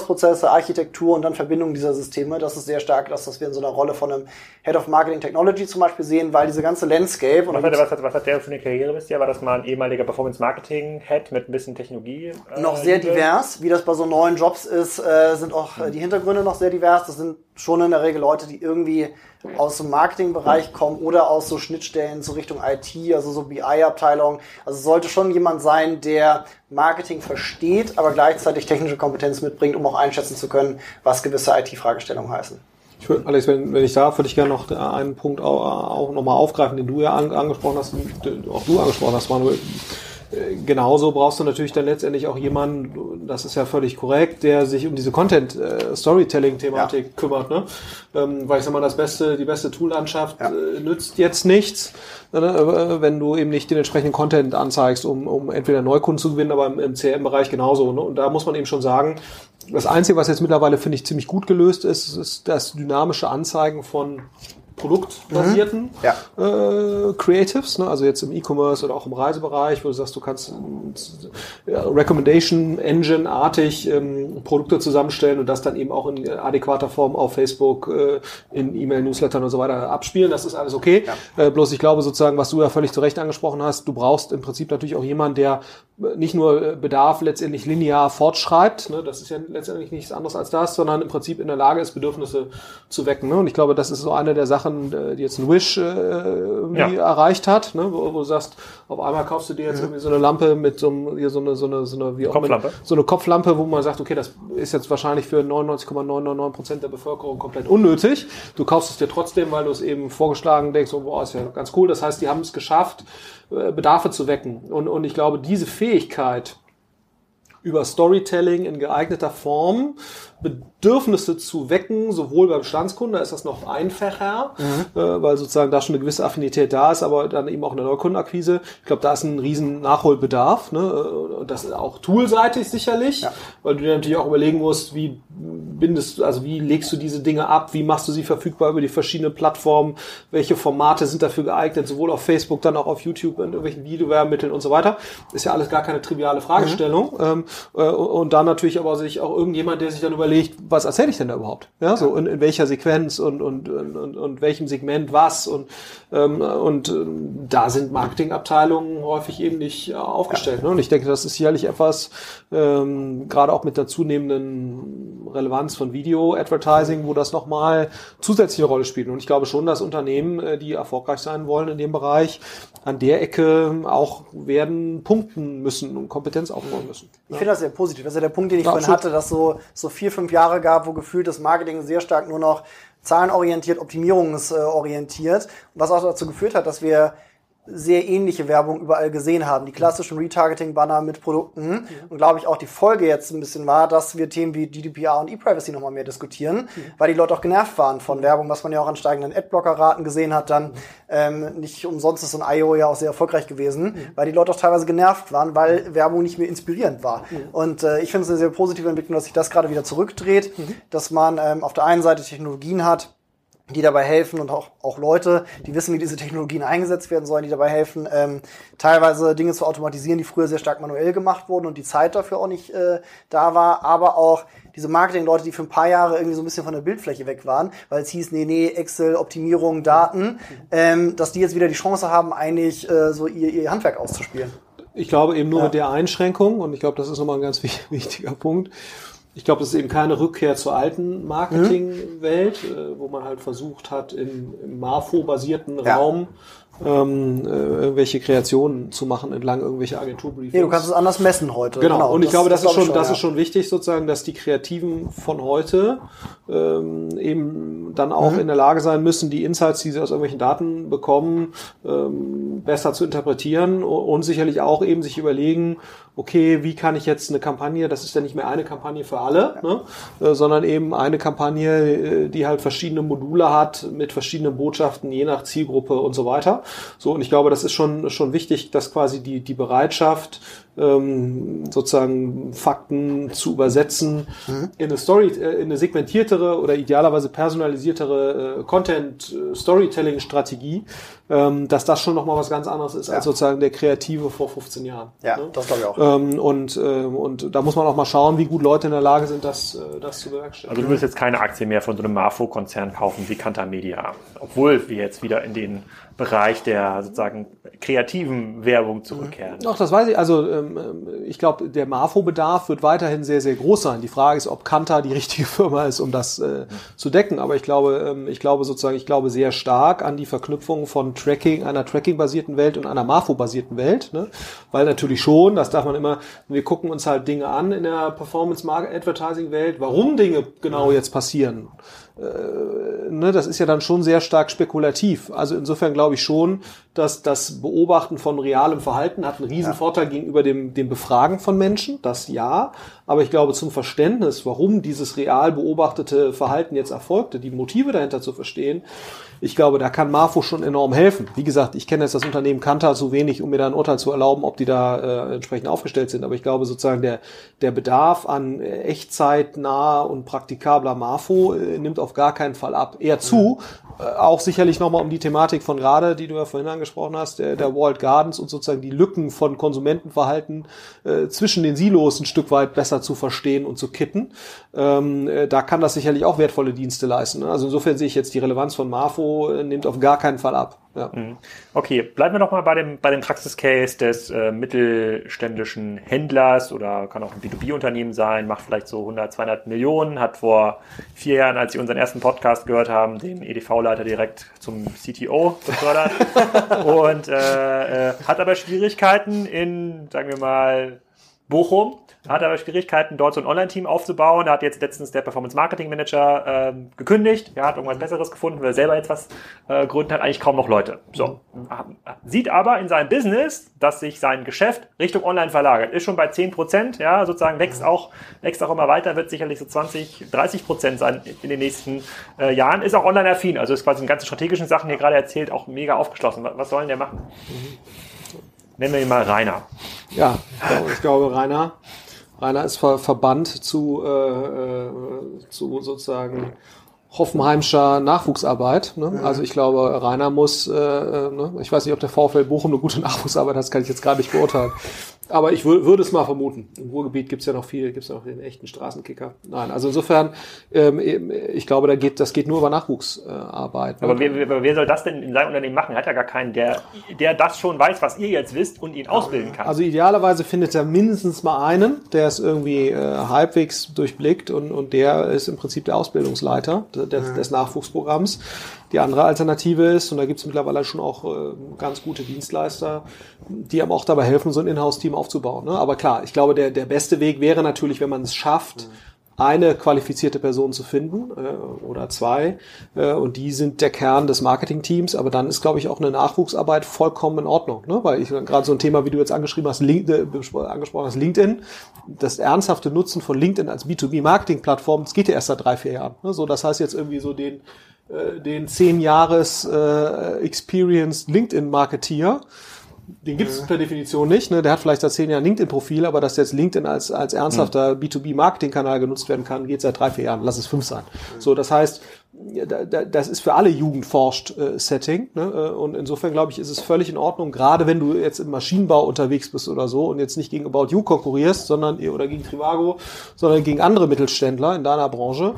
Architektur und dann Verbindung dieser Systeme, das ist sehr stark das, was wir in so einer Rolle von einem Head of Marketing Technology zum Beispiel sehen, weil diese ganze Landscape. Was, hat, was, hat, was hat der für eine Karriere bisher? War das mal ein ehemaliger Performance Marketing Head mit ein bisschen Technologie? Äh, noch sehr Liebe? divers. Wie das bei so neuen Jobs ist, äh, sind auch äh, die Hintergründe noch sehr divers. Das sind schon in der Regel Leute, die irgendwie aus dem Marketingbereich kommen oder aus so Schnittstellen so Richtung IT, also so BI-Abteilung. Also sollte schon jemand sein, der Marketing versteht, aber gleichzeitig technische Kompetenz mitbringt, um auch einschätzen zu können, was gewisse IT-Fragestellungen heißen. Ich würde, Alex, wenn, wenn ich darf, würde ich gerne noch einen Punkt auch, auch nochmal aufgreifen, den du ja an, angesprochen hast, auch du angesprochen hast, Manuel. Äh, genauso brauchst du natürlich dann letztendlich auch jemanden, das ist ja völlig korrekt, der sich um diese Content-Storytelling-Thematik äh, ja. kümmert, ne? Ähm, weil ich sag mal, das beste, die beste Toollandschaft ja. äh, nützt jetzt nichts, ne? Äh, wenn du eben nicht den entsprechenden Content anzeigst, um, um entweder Neukunden zu gewinnen, aber im, im CRM-Bereich genauso. Ne? Und da muss man eben schon sagen, das Einzige, was jetzt mittlerweile, finde ich, ziemlich gut gelöst ist, ist das dynamische Anzeigen von produktbasierten mhm. ja. äh, Creatives, ne? also jetzt im E-Commerce oder auch im Reisebereich, wo du sagst, du kannst äh, Recommendation Engine-artig ähm, Produkte zusammenstellen und das dann eben auch in adäquater Form auf Facebook, äh, in E-Mail-Newslettern und so weiter abspielen. Das ist alles okay. Ja. Äh, bloß ich glaube sozusagen, was du ja völlig zu Recht angesprochen hast, du brauchst im Prinzip natürlich auch jemanden, der nicht nur Bedarf letztendlich linear fortschreibt, ne? das ist ja letztendlich nichts anderes als das, sondern im Prinzip in der Lage ist, Bedürfnisse zu wecken. Ne? Und ich glaube, das ist so eine der Sachen, äh, die jetzt ein Wish äh, irgendwie ja. erreicht hat, ne? wo, wo, du sagst, auf einmal kaufst du dir jetzt mhm. irgendwie so eine Lampe mit so, einem, so eine, so eine, so eine, wie auch Kopflampe. Mit, so eine Kopflampe, wo man sagt, okay, das ist jetzt wahrscheinlich für 99,999 Prozent der Bevölkerung komplett unnötig. Du kaufst es dir trotzdem, weil du es eben vorgeschlagen denkst, oh, boah, ist ja ganz cool. Das heißt, die haben es geschafft, äh, Bedarfe zu wecken. Und, und ich glaube, diese Fähigkeit, über Storytelling in geeigneter Form Bedürfnisse zu wecken, sowohl beim Bestandskunden, da ist das noch einfacher, mhm. äh, weil sozusagen da schon eine gewisse Affinität da ist, aber dann eben auch in der Neukundenakquise. Ich glaube, da ist ein riesen Nachholbedarf. Ne? Und das ist auch toolseitig sicherlich, ja. weil du dir natürlich auch überlegen musst, wie bindest du, also wie legst du diese Dinge ab, wie machst du sie verfügbar über die verschiedenen Plattformen, welche Formate sind dafür geeignet, sowohl auf Facebook, dann auch auf YouTube, in irgendwelchen Videowerbemitteln und so weiter. Ist ja alles gar keine triviale Fragestellung. Mhm. Ähm, äh, und dann natürlich aber sich auch irgendjemand, der sich dann überlegt, was erzähle ich denn da überhaupt? Ja, so in, in welcher Sequenz und, und, und, und welchem Segment was und, ähm, und äh, da sind Marketingabteilungen häufig eben nicht aufgestellt. Ne? Und ich denke, das ist sicherlich etwas, ähm, gerade auch mit der zunehmenden Relevanz von Video-Advertising, wo das nochmal zusätzliche Rolle spielt. Und ich glaube schon, dass Unternehmen, äh, die erfolgreich sein wollen in dem Bereich, an der Ecke auch werden punkten müssen und Kompetenz aufbauen müssen. Ich finde das sehr positiv. Das ist ja der Punkt, den ich ja, vorhin hatte, dass so, so vier, fünf Jahre gab, wo gefühlt das Marketing sehr stark nur noch zahlenorientiert, optimierungsorientiert. Was auch dazu geführt hat, dass wir sehr ähnliche Werbung überall gesehen haben. Die klassischen Retargeting-Banner mit Produkten. Mhm. Und glaube ich auch die Folge jetzt ein bisschen war, dass wir Themen wie GDPR und E-Privacy nochmal mehr diskutieren, mhm. weil die Leute auch genervt waren von Werbung, was man ja auch an steigenden Adblocker-Raten gesehen hat. Dann mhm. ähm, nicht umsonst ist so ein IO ja auch sehr erfolgreich gewesen, mhm. weil die Leute auch teilweise genervt waren, weil Werbung nicht mehr inspirierend war. Mhm. Und äh, ich finde es eine sehr positive Entwicklung, dass sich das gerade wieder zurückdreht, mhm. dass man ähm, auf der einen Seite Technologien hat, die dabei helfen und auch, auch Leute, die wissen, wie diese Technologien eingesetzt werden sollen, die dabei helfen, ähm, teilweise Dinge zu automatisieren, die früher sehr stark manuell gemacht wurden und die Zeit dafür auch nicht äh, da war, aber auch diese Marketing-Leute, die für ein paar Jahre irgendwie so ein bisschen von der Bildfläche weg waren, weil es hieß, nee, nee, Excel, Optimierung, Daten, ähm, dass die jetzt wieder die Chance haben, eigentlich äh, so ihr, ihr Handwerk auszuspielen. Ich glaube eben nur ja. mit der Einschränkung, und ich glaube, das ist nochmal ein ganz [LAUGHS] wichtiger Punkt, ich glaube, das ist eben keine Rückkehr zur alten Marketingwelt, mhm. äh, wo man halt versucht hat, im, im Marfo-basierten ja. Raum ähm, äh, irgendwelche Kreationen zu machen entlang irgendwelcher Agenturbriefings. Nee, du kannst es anders messen heute. Genau. genau. Und ich das, glaube, das, das ist schon, schon, das ja. ist schon wichtig, sozusagen, dass die Kreativen von heute ähm, eben dann auch mhm. in der Lage sein müssen, die Insights, die sie aus irgendwelchen Daten bekommen, ähm, besser zu interpretieren und, und sicherlich auch eben sich überlegen, okay, wie kann ich jetzt eine Kampagne, das ist ja nicht mehr eine Kampagne für alle, ne, äh, sondern eben eine Kampagne, äh, die halt verschiedene Module hat mit verschiedenen Botschaften, je nach Zielgruppe und so weiter. So, und ich glaube, das ist schon, schon wichtig, dass quasi die, die Bereitschaft, ähm, sozusagen Fakten zu übersetzen mhm. in eine Story, äh, in eine segmentiertere oder idealerweise personalisiertere äh, Content äh, Storytelling Strategie, ähm, dass das schon noch mal was ganz anderes ist ja. als sozusagen der Kreative vor 15 Jahren. Ja, ne? das glaube ich auch. Ähm, und ähm, und da muss man auch mal schauen, wie gut Leute in der Lage sind, das äh, das zu bewerkstelligen. Also du willst jetzt keine Aktie mehr von so einem Marfo Konzern kaufen wie Kanta Media, obwohl wir jetzt wieder in den Bereich der sozusagen kreativen Werbung zurückkehren. Doch, das weiß ich. Also ähm, ich glaube, der Marfo-Bedarf wird weiterhin sehr, sehr groß sein. Die Frage ist, ob Kanta die [LAUGHS] richtige Firma ist, um das äh, zu decken. Aber ich glaube, ähm, ich glaube sozusagen, ich glaube sehr stark an die Verknüpfung von Tracking, einer Tracking-basierten Welt und einer Marfo-basierten Welt. Ne? Weil natürlich schon, das darf man immer, wir gucken uns halt Dinge an in der Performance-Advertising-Welt, warum Dinge genau jetzt passieren ne, das ist ja dann schon sehr stark spekulativ. Also insofern glaube ich schon, dass das Beobachten von realem Verhalten hat einen riesen ja. Vorteil gegenüber dem, dem Befragen von Menschen, das ja. Aber ich glaube, zum Verständnis, warum dieses real beobachtete Verhalten jetzt erfolgte, die Motive dahinter zu verstehen, ich glaube, da kann Marfo schon enorm helfen. Wie gesagt, ich kenne jetzt das Unternehmen Kantar so wenig, um mir da ein Urteil zu erlauben, ob die da äh, entsprechend aufgestellt sind. Aber ich glaube sozusagen, der, der Bedarf an echtzeitnaher und praktikabler Marfo äh, nimmt auf gar keinen Fall ab. Eher zu, äh, auch sicherlich nochmal um die Thematik von gerade, die du ja vorhin angesprochen hast, der, der Walled Gardens und sozusagen die Lücken von Konsumentenverhalten äh, zwischen den Silos ein Stück weit besser zu verstehen und zu kitten. Ähm, äh, da kann das sicherlich auch wertvolle Dienste leisten. Ne? Also insofern sehe ich jetzt die Relevanz von Marfo äh, nimmt auf gar keinen Fall ab. Ja. Mhm. Okay, bleiben wir noch mal bei dem, bei dem Praxiscase des äh, mittelständischen Händlers oder kann auch ein B2B-Unternehmen sein, macht vielleicht so 100, 200 Millionen, hat vor vier Jahren, als Sie unseren ersten Podcast gehört haben, den EDV-Leiter direkt zum CTO befördert [LAUGHS] und äh, äh, hat aber Schwierigkeiten in, sagen wir mal, Bochum hat aber Schwierigkeiten, dort so ein Online-Team aufzubauen. Da hat jetzt letztens der Performance Marketing Manager ähm, gekündigt. Er hat irgendwas Besseres gefunden, will selber jetzt was äh, gründen, hat eigentlich kaum noch Leute. So. Sieht aber in seinem Business, dass sich sein Geschäft Richtung Online verlagert. Ist schon bei 10 Prozent, ja, sozusagen wächst auch, wächst auch immer weiter, wird sicherlich so 20, 30 Prozent sein in den nächsten äh, Jahren. Ist auch online-affin. Also ist quasi in ganzen strategischen Sachen hier gerade erzählt, auch mega aufgeschlossen. Was sollen der machen? Nennen wir ihn mal Rainer. Ja, ich glaube Rainer Rainer ist ver verbannt zu, äh, äh, zu sozusagen Hoffenheimscher Nachwuchsarbeit. Ne? Mhm. Also ich glaube, Rainer muss, äh, äh, ne? ich weiß nicht, ob der VfL Bochum eine gute [LAUGHS] Nachwuchsarbeit hat, das kann ich jetzt gerade nicht beurteilen. Aber ich würde es mal vermuten. Im Ruhrgebiet gibt's ja noch viel, gibt's ja noch den echten Straßenkicker. Nein, also insofern, ähm, ich glaube, da geht, das geht nur über Nachwuchsarbeit. Aber wer, wer soll das denn in seinem Unternehmen machen? Hat ja gar keinen, der, der das schon weiß, was ihr jetzt wisst und ihn ausbilden kann. Also idealerweise findet er mindestens mal einen, der es irgendwie äh, halbwegs durchblickt und, und der ist im Prinzip der Ausbildungsleiter des, des Nachwuchsprogramms. Die andere Alternative ist, und da gibt es mittlerweile schon auch äh, ganz gute Dienstleister, die aber auch dabei helfen, so ein Inhouse-Team aufzubauen. Ne? Aber klar, ich glaube, der, der beste Weg wäre natürlich, wenn man es schafft, eine qualifizierte Person zu finden äh, oder zwei äh, und die sind der Kern des Marketingteams, aber dann ist, glaube ich, auch eine Nachwuchsarbeit vollkommen in Ordnung, ne? weil ich gerade so ein Thema, wie du jetzt angeschrieben hast, Link, äh, angesprochen hast, LinkedIn, das ernsthafte Nutzen von LinkedIn als B2B-Marketing-Plattform, das geht ja erst seit drei, vier Jahren. Ne? So, das heißt jetzt irgendwie so den äh, den zehn Jahres äh, Experienced LinkedIn-Marketeer. Den gibt es per Definition nicht. Ne? Der hat vielleicht seit zehn Jahren LinkedIn-Profil, aber dass jetzt LinkedIn als, als ernsthafter mhm. B2B-Marketing-Kanal genutzt werden kann, geht seit drei, vier Jahren. Lass es fünf sein. So, das heißt, das ist für alle Jugend forscht äh. Ne? Äh, und insofern glaube ich, ist es völlig in Ordnung, gerade wenn du jetzt im Maschinenbau unterwegs bist oder so und jetzt nicht gegen About You konkurrierst, sondern oder gegen Trivago, sondern gegen andere Mittelständler in deiner Branche,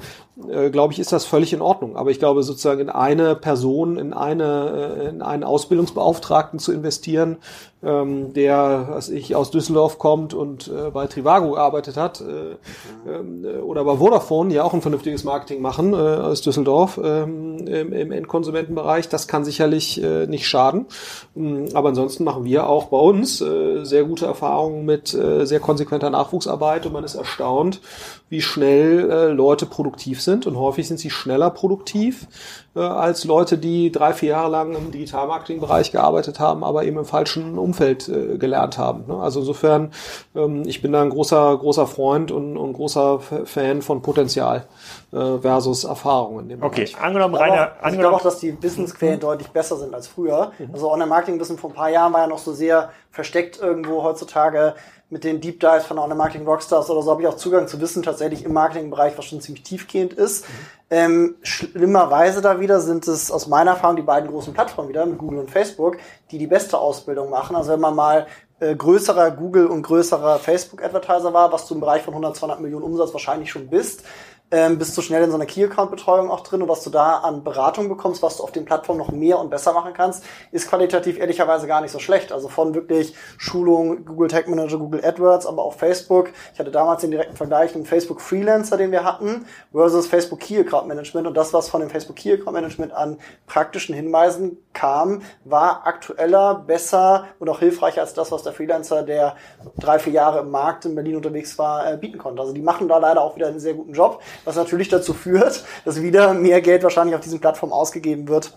äh, glaube ich, ist das völlig in Ordnung. Aber ich glaube, sozusagen in eine Person, in eine, äh, in einen Ausbildungsbeauftragten zu investieren, ähm, der, was ich, aus Düsseldorf kommt und äh, bei Trivago gearbeitet hat, äh, äh, oder bei Vodafone, ja auch ein vernünftiges Marketing machen äh, aus Düsseldorf ähm, im, im Endkonsumentenbereich, das kann sicherlich äh, nicht schaden. Ähm, aber ansonsten machen wir auch bei uns äh, sehr gute Erfahrungen mit äh, sehr konsequenter Nachwuchsarbeit und man ist erstaunt, wie schnell äh, Leute produktiv sind und häufig sind sie schneller produktiv äh, als Leute, die drei, vier Jahre lang im Digitalmarketing-Bereich gearbeitet haben, aber eben im falschen Umfeld äh, gelernt haben. Ne? Also insofern, ähm, ich bin da ein großer, großer Freund und, und großer Fan von Potenzial äh, versus Erfahrung in dem Okay, Bereich. angenommen, Aber Rainer, ich angenommen, glaube auch, dass die Wissensquellen deutlich besser sind als früher. Also Online-Marketing-Wissen vor ein paar Jahren war ja noch so sehr versteckt irgendwo heutzutage mit den Deep Dives von Online-Marketing Rockstars oder so habe ich auch Zugang zu Wissen tatsächlich im Marketingbereich, was schon ziemlich tiefgehend ist. Mhm. Ähm, schlimmerweise da wieder sind es aus meiner Erfahrung die beiden großen Plattformen wieder, mit Google und Facebook, die die beste Ausbildung machen. Also wenn man mal äh, größerer Google und größerer Facebook-Advertiser war, was du im Bereich von 100, 200 Millionen Umsatz wahrscheinlich schon bist, ähm, bist du schnell in so einer Key-Account-Betreuung auch drin und was du da an Beratung bekommst, was du auf den Plattformen noch mehr und besser machen kannst, ist qualitativ ehrlicherweise gar nicht so schlecht. Also von wirklich Schulung, Google Tag Manager, Google AdWords, aber auch Facebook. Ich hatte damals den direkten Vergleich mit Facebook Freelancer, den wir hatten, versus Facebook Key Account Management und das, was von dem Facebook Key Account Management an praktischen Hinweisen kam, war aktueller, besser und auch hilfreicher als das, was der Freelancer, der drei, vier Jahre im Markt in Berlin unterwegs war, äh, bieten konnte. Also die machen da leider auch wieder einen sehr guten Job was natürlich dazu führt, dass wieder mehr Geld wahrscheinlich auf diesen Plattformen ausgegeben wird.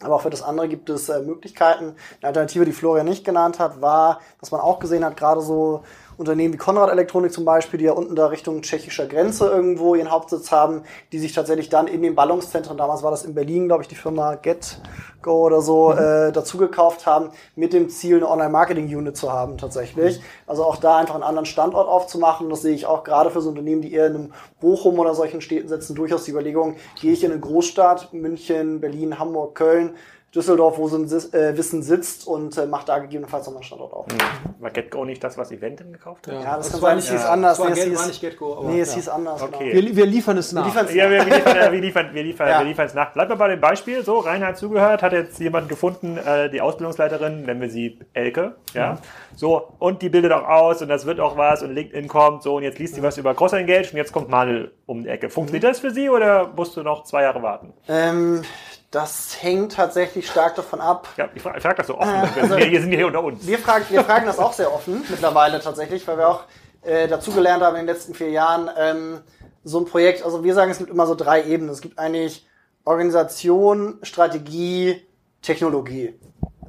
Aber auch für das andere gibt es äh, Möglichkeiten. Eine Alternative, die Florian nicht genannt hat, war, was man auch gesehen hat, gerade so Unternehmen wie Konrad Elektronik zum Beispiel, die ja unten da Richtung tschechischer Grenze irgendwo ihren Hauptsitz haben, die sich tatsächlich dann in den Ballungszentren, damals war das in Berlin, glaube ich, die Firma GetGo oder so, mhm. äh, dazu gekauft haben, mit dem Ziel, eine Online-Marketing-Unit zu haben tatsächlich. Mhm. Also auch da einfach einen anderen Standort aufzumachen. Das sehe ich auch gerade für so Unternehmen, die eher in einem Bochum oder solchen Städten sitzen, durchaus die Überlegung, gehe ich in eine Großstadt, München, Berlin, Hamburg, Köln, Düsseldorf, wo so ein äh, Wissen sitzt und äh, macht da gegebenenfalls nochmal einen Standort auf. Mhm. War GetGo nicht das, was Eventim gekauft hat? Ja, das, das kann sein, es hieß anders. Nee, es hieß, nicht GetGo, aber, nee, es ja. hieß anders. Okay. Genau. Wir, wir, liefern es nach. Wir ja, wir, wir, liefern, wir, liefern, wir, liefern, ja. wir liefern es nach. Bleiben wir bei dem Beispiel. So, Rainer hat zugehört, hat jetzt jemand gefunden, äh, die Ausbildungsleiterin, nennen wir sie Elke. Ja. Mhm. So, und die bildet auch aus und das wird auch was und LinkedIn kommt so und jetzt liest sie was über Cross Engage und jetzt kommt Manuel um die Ecke. Funktioniert mhm. das für Sie oder musst du noch zwei Jahre warten? Ähm, das hängt tatsächlich stark davon ab. Ja, ich frage frag das so offen. Äh, also, wir sind hier unter uns. Wir fragen, wir fragen das auch sehr offen mittlerweile tatsächlich, weil wir auch äh, dazugelernt haben in den letzten vier Jahren. Ähm, so ein Projekt, also wir sagen, es gibt immer so drei Ebenen. Es gibt eigentlich Organisation, Strategie, Technologie.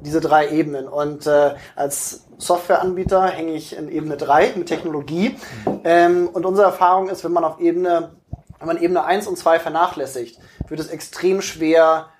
Diese drei Ebenen. Und äh, als Softwareanbieter hänge ich in Ebene drei mit Technologie. Ähm, und unsere Erfahrung ist, wenn man auf Ebene wenn man Ebene 1 und 2 vernachlässigt, wird es extrem schwer,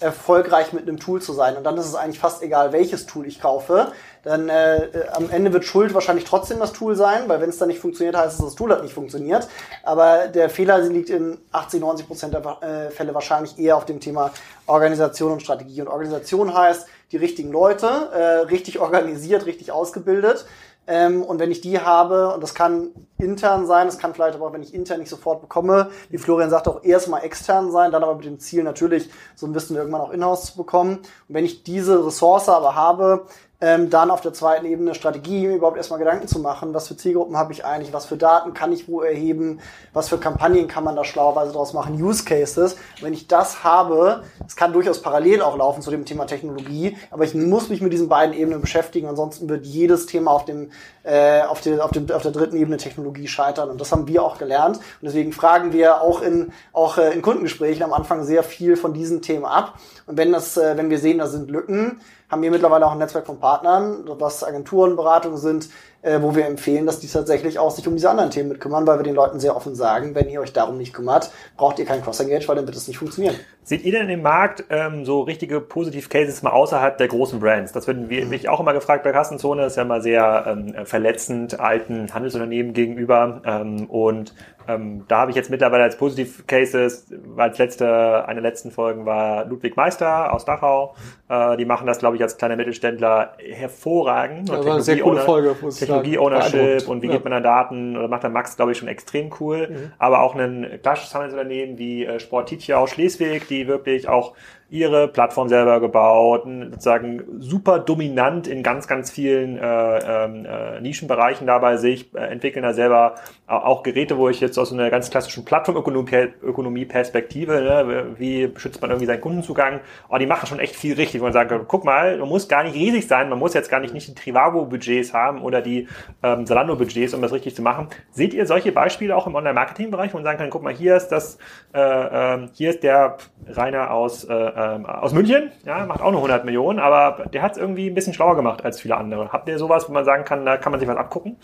erfolgreich mit einem Tool zu sein. Und dann ist es eigentlich fast egal, welches Tool ich kaufe. Dann äh, äh, am Ende wird Schuld wahrscheinlich trotzdem das Tool sein, weil wenn es dann nicht funktioniert, heißt es, das Tool hat nicht funktioniert. Aber der Fehler liegt in 80, 90 Prozent der äh, Fälle wahrscheinlich eher auf dem Thema Organisation und Strategie. Und Organisation heißt, die richtigen Leute, äh, richtig organisiert, richtig ausgebildet. Ähm, und wenn ich die habe, und das kann intern sein, das kann vielleicht aber, wenn ich intern nicht sofort bekomme, wie Florian sagt, auch erstmal extern sein, dann aber mit dem Ziel natürlich, so ein Wissen irgendwann auch in-house zu bekommen. Und wenn ich diese Ressource aber habe, ähm, dann auf der zweiten Ebene Strategie, mir überhaupt erstmal Gedanken zu machen, was für Zielgruppen habe ich eigentlich, was für Daten kann ich wo erheben, was für Kampagnen kann man da schlauerweise draus machen, Use Cases. wenn ich das habe, es kann durchaus parallel auch laufen zu dem Thema Technologie, aber ich muss mich mit diesen beiden Ebenen beschäftigen, ansonsten wird jedes Thema auf dem, äh, auf, den, auf, dem, auf der dritten Ebene Technologie scheitern. Und das haben wir auch gelernt. Und deswegen fragen wir auch in, auch äh, in Kundengesprächen am Anfang sehr viel von diesen Themen ab. Und wenn das, äh, wenn wir sehen, da sind Lücken, haben wir mittlerweile auch ein Netzwerk von Partnern, was Agenturen, Beratungen sind, äh, wo wir empfehlen, dass die tatsächlich auch sich um diese anderen Themen mitkümmern, weil wir den Leuten sehr offen sagen, wenn ihr euch darum nicht kümmert, braucht ihr kein Cross-Engage, weil dann wird es nicht funktionieren. Seht ihr denn im Markt ähm, so richtige Positiv-Cases mal außerhalb der großen Brands? Das wird wir, mich auch immer gefragt bei Kassenzone, das ist ja mal sehr ähm, verletzend alten Handelsunternehmen gegenüber. Ähm, und ähm, da habe ich jetzt mittlerweile als Positiv-Cases, als letzte, eine der letzten Folgen war Ludwig Meister aus Dachau. Äh, die machen das, glaube ich, als kleiner Mittelständler hervorragend. Das war eine sehr coole Folge. Technologie-Ownership und wie ja. geht man an Daten, oder macht der Max, glaube ich, schon extrem cool. Mhm. Aber auch ein klassisches Handelsunternehmen wie äh, Sport Titia Schleswig, die wirklich auch ihre Plattform selber gebaut, sozusagen super dominant in ganz, ganz vielen äh, äh, Nischenbereichen dabei sich, äh, entwickeln da selber auch Geräte, wo ich jetzt aus einer ganz klassischen Plattformökonomie-Perspektive, ne, wie schützt man irgendwie seinen Kundenzugang, oh, die machen schon echt viel richtig, wo man sagt, guck mal, man muss gar nicht riesig sein, man muss jetzt gar nicht, nicht die Trivago-Budgets haben oder die ähm, Zalando-Budgets, um das richtig zu machen. Seht ihr solche Beispiele auch im Online-Marketing-Bereich, wo man sagen kann, guck mal, hier ist das, äh, äh, hier ist der Rainer aus äh, ähm, aus München, ja, macht auch nur 100 Millionen, aber der hat es irgendwie ein bisschen schlauer gemacht als viele andere. Habt ihr sowas, wo man sagen kann, da kann man sich was abgucken?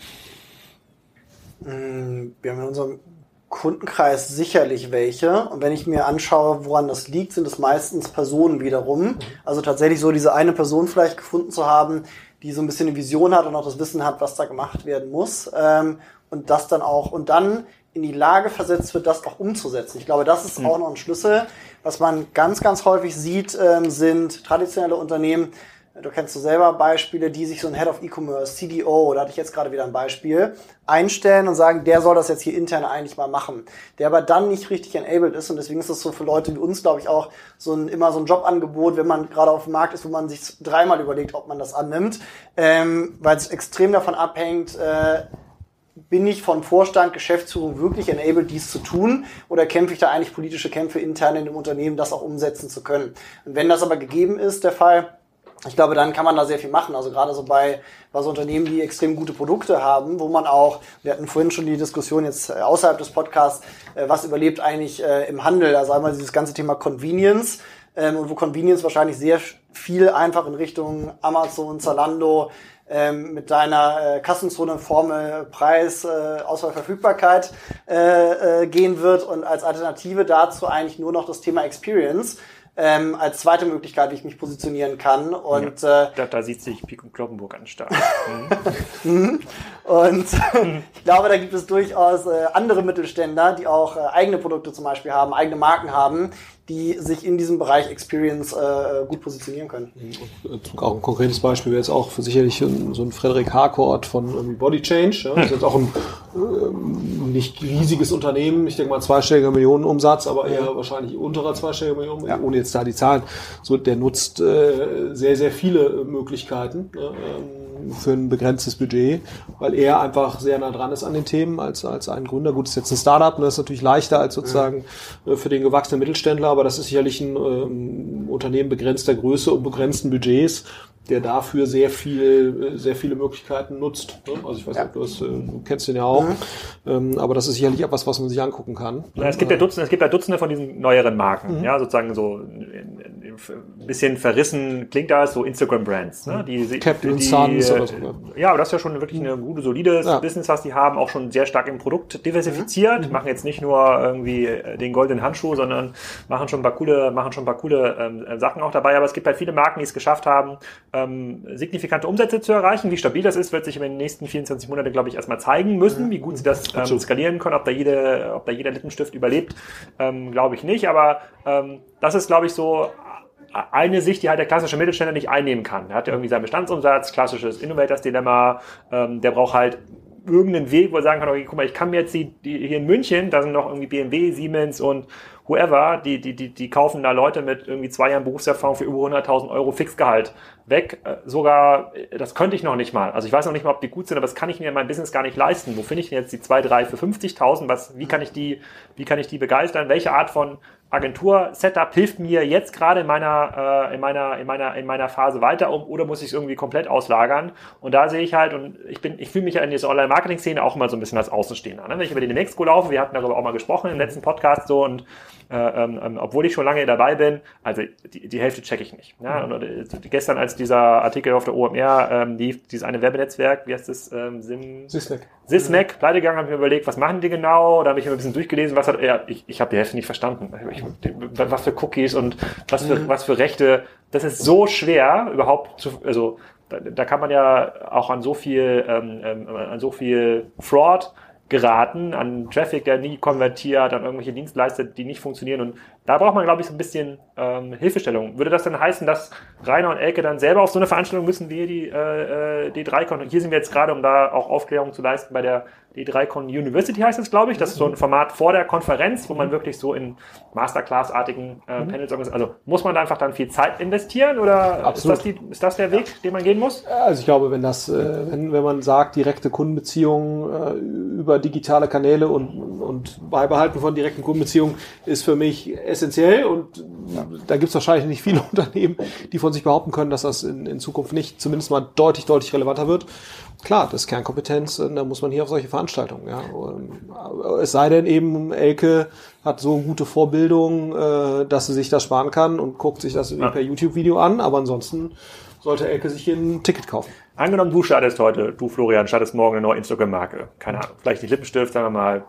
Mm, wir haben in unserem Kundenkreis sicherlich welche. Und wenn ich mir anschaue, woran das liegt, sind es meistens Personen wiederum. Also tatsächlich so diese eine Person vielleicht gefunden zu haben, die so ein bisschen eine Vision hat und auch das Wissen hat, was da gemacht werden muss. Ähm, und das dann auch, und dann in die Lage versetzt wird, das auch umzusetzen. Ich glaube, das ist mhm. auch noch ein Schlüssel. Was man ganz, ganz häufig sieht, ähm, sind traditionelle Unternehmen, du kennst du selber Beispiele, die sich so ein Head of E-Commerce, CDO, da hatte ich jetzt gerade wieder ein Beispiel, einstellen und sagen, der soll das jetzt hier intern eigentlich mal machen. Der aber dann nicht richtig enabled ist und deswegen ist das so für Leute wie uns, glaube ich, auch so ein, immer so ein Jobangebot, wenn man gerade auf dem Markt ist, wo man sich dreimal überlegt, ob man das annimmt, ähm, weil es extrem davon abhängt, äh, bin ich von Vorstand, Geschäftsführung wirklich enabled, dies zu tun? Oder kämpfe ich da eigentlich politische Kämpfe intern in dem Unternehmen, das auch umsetzen zu können? Und wenn das aber gegeben ist, der Fall, ich glaube, dann kann man da sehr viel machen. Also gerade so bei, bei so Unternehmen, die extrem gute Produkte haben, wo man auch, wir hatten vorhin schon die Diskussion jetzt äh, außerhalb des Podcasts, äh, was überlebt eigentlich äh, im Handel? Also einmal dieses ganze Thema Convenience ähm, und wo Convenience wahrscheinlich sehr viel einfach in Richtung Amazon, Zalando, ähm, mit deiner äh, Kassenzone Formel Preis, äh, Auswahl, Verfügbarkeit äh, äh, gehen wird und als Alternative dazu eigentlich nur noch das Thema Experience ähm, als zweite Möglichkeit, wie ich mich positionieren kann. Und ja, äh, da, da sieht sich Pik und Kloppenburg an stark. [LAUGHS] Mhm. und ich glaube, da gibt es durchaus äh, andere Mittelständler, die auch äh, eigene Produkte zum Beispiel haben, eigene Marken haben, die sich in diesem Bereich Experience äh, gut positionieren können. Und auch ein konkretes Beispiel wäre jetzt auch für sicherlich so ein Frederik Harcourt von Body Change. Ja. Das ist jetzt auch ein äh, nicht riesiges Unternehmen, ich denke mal zweistelliger Millionenumsatz, aber eher wahrscheinlich unterer zweistelliger Millionen, ja. ohne jetzt da die Zahlen. So, der nutzt äh, sehr, sehr viele Möglichkeiten. Ne, ähm, für ein begrenztes Budget, weil er einfach sehr nah dran ist an den Themen als, als ein Gründer. Gut, ist jetzt ein Startup, und das ist natürlich leichter als sozusagen ja. Äh, für den gewachsenen Mittelständler, aber das ist sicherlich ein ähm, Unternehmen begrenzter Größe und begrenzten Budgets, der dafür sehr viel, sehr viele Möglichkeiten nutzt. Ne? Also ich weiß nicht, ob du, das, äh, du kennst den ja auch, mhm. ähm, aber das ist sicherlich etwas, was man sich angucken kann. Ja, es gibt ja Dutzende, es gibt ja Dutzende von diesen neueren Marken, mhm. ja, sozusagen so ein bisschen verrissen klingt das, so Instagram-Brands, ne? Die, Captain die, Oder so. Ja, aber das ist ja schon wirklich eine gute, solides ja. Business, was die haben, auch schon sehr stark im Produkt diversifiziert, mhm. machen jetzt nicht nur irgendwie den goldenen Handschuh, sondern machen schon ein paar coole, machen schon ein paar coole ähm, Sachen auch dabei, aber es gibt halt viele Marken, die es geschafft haben, ähm, signifikante Umsätze zu erreichen. Wie stabil das ist, wird sich in den nächsten 24 Monaten, glaube ich, erstmal zeigen müssen, wie gut sie das ähm, skalieren können, ob da, jede, ob da jeder Lippenstift überlebt, ähm, glaube ich nicht. Aber ähm, das ist, glaube ich, so eine Sicht, die halt der klassische Mittelständler nicht einnehmen kann. Er hat ja irgendwie seinen Bestandsumsatz, klassisches Innovators-Dilemma, ähm, der braucht halt irgendeinen Weg, wo er sagen kann, okay, guck mal, ich kann mir jetzt die, die hier in München, da sind noch irgendwie BMW, Siemens und whoever, die, die, die, die kaufen da Leute mit irgendwie zwei Jahren Berufserfahrung für über 100.000 Euro Fixgehalt weg. Äh, sogar, äh, das könnte ich noch nicht mal. Also ich weiß noch nicht mal, ob die gut sind, aber das kann ich mir in meinem Business gar nicht leisten. Wo finde ich denn jetzt die zwei, drei für 50.000? Was, wie kann ich die, wie kann ich die begeistern? Welche Art von Agentur-Setup hilft mir jetzt gerade in meiner, äh, in meiner, in meiner, in meiner Phase weiter um oder muss ich es irgendwie komplett auslagern? Und da sehe ich halt, und ich bin, ich fühle mich ja in dieser Online-Marketing-Szene auch immer so ein bisschen als Außenstehender. Ne? Wenn ich über die Go laufe, wir hatten darüber auch mal gesprochen im letzten Podcast so und äh, ähm, ähm, obwohl ich schon lange dabei bin, also die, die Hälfte checke ich nicht. Ja? Und, äh, gestern, als dieser Artikel auf der OMR ähm, lief, dieses eine Werbenetzwerk, wie heißt das? Ähm, Sim Sysmac. Sysmac, pleite gegangen, habe ich mir überlegt, was machen die genau? Da habe ich mir ein bisschen durchgelesen, was hat er, ich, ich habe die Hälfte nicht verstanden. Ich, was für Cookies und was für, mhm. was für Rechte. Das ist so schwer, überhaupt zu, also da, da kann man ja auch an so viel, ähm, ähm an so viel Fraud geraten, an Traffic, der nie konvertiert, an irgendwelche Dienstleister, die nicht funktionieren. Und da braucht man, glaube ich, so ein bisschen ähm, Hilfestellung. Würde das dann heißen, dass Rainer und Elke dann selber auf so eine Veranstaltung müssen wie die äh, äh D3Con? Hier sind wir jetzt gerade, um da auch Aufklärung zu leisten bei der D3Con University heißt es, glaube ich. Das ist so ein Format vor der Konferenz, wo man wirklich so in Masterclass-artigen äh, mhm. Panels organisiert. Also muss man da einfach dann viel Zeit investieren oder ist das, die, ist das, der Weg, ja. den man gehen muss? Also ich glaube, wenn das, äh, wenn, wenn man sagt, direkte Kundenbeziehungen äh, über digitale Kanäle und, und Beibehalten von direkten Kundenbeziehungen ist für mich essentiell und ja. Da gibt es wahrscheinlich nicht viele [LAUGHS] Unternehmen, die von sich behaupten können, dass das in, in Zukunft nicht zumindest mal deutlich, deutlich relevanter wird klar, das ist Kernkompetenz, da muss man hier auf solche Veranstaltungen. Ja. Es sei denn eben, Elke hat so gute Vorbildung, äh, dass sie sich das sparen kann und guckt sich das ja. per YouTube-Video an, aber ansonsten sollte Elke sich hier ein Ticket kaufen. Angenommen, du startest heute, du Florian, startest morgen eine neue Instagram-Marke. Keine Ahnung, vielleicht nicht Lippenstift, sagen wir mal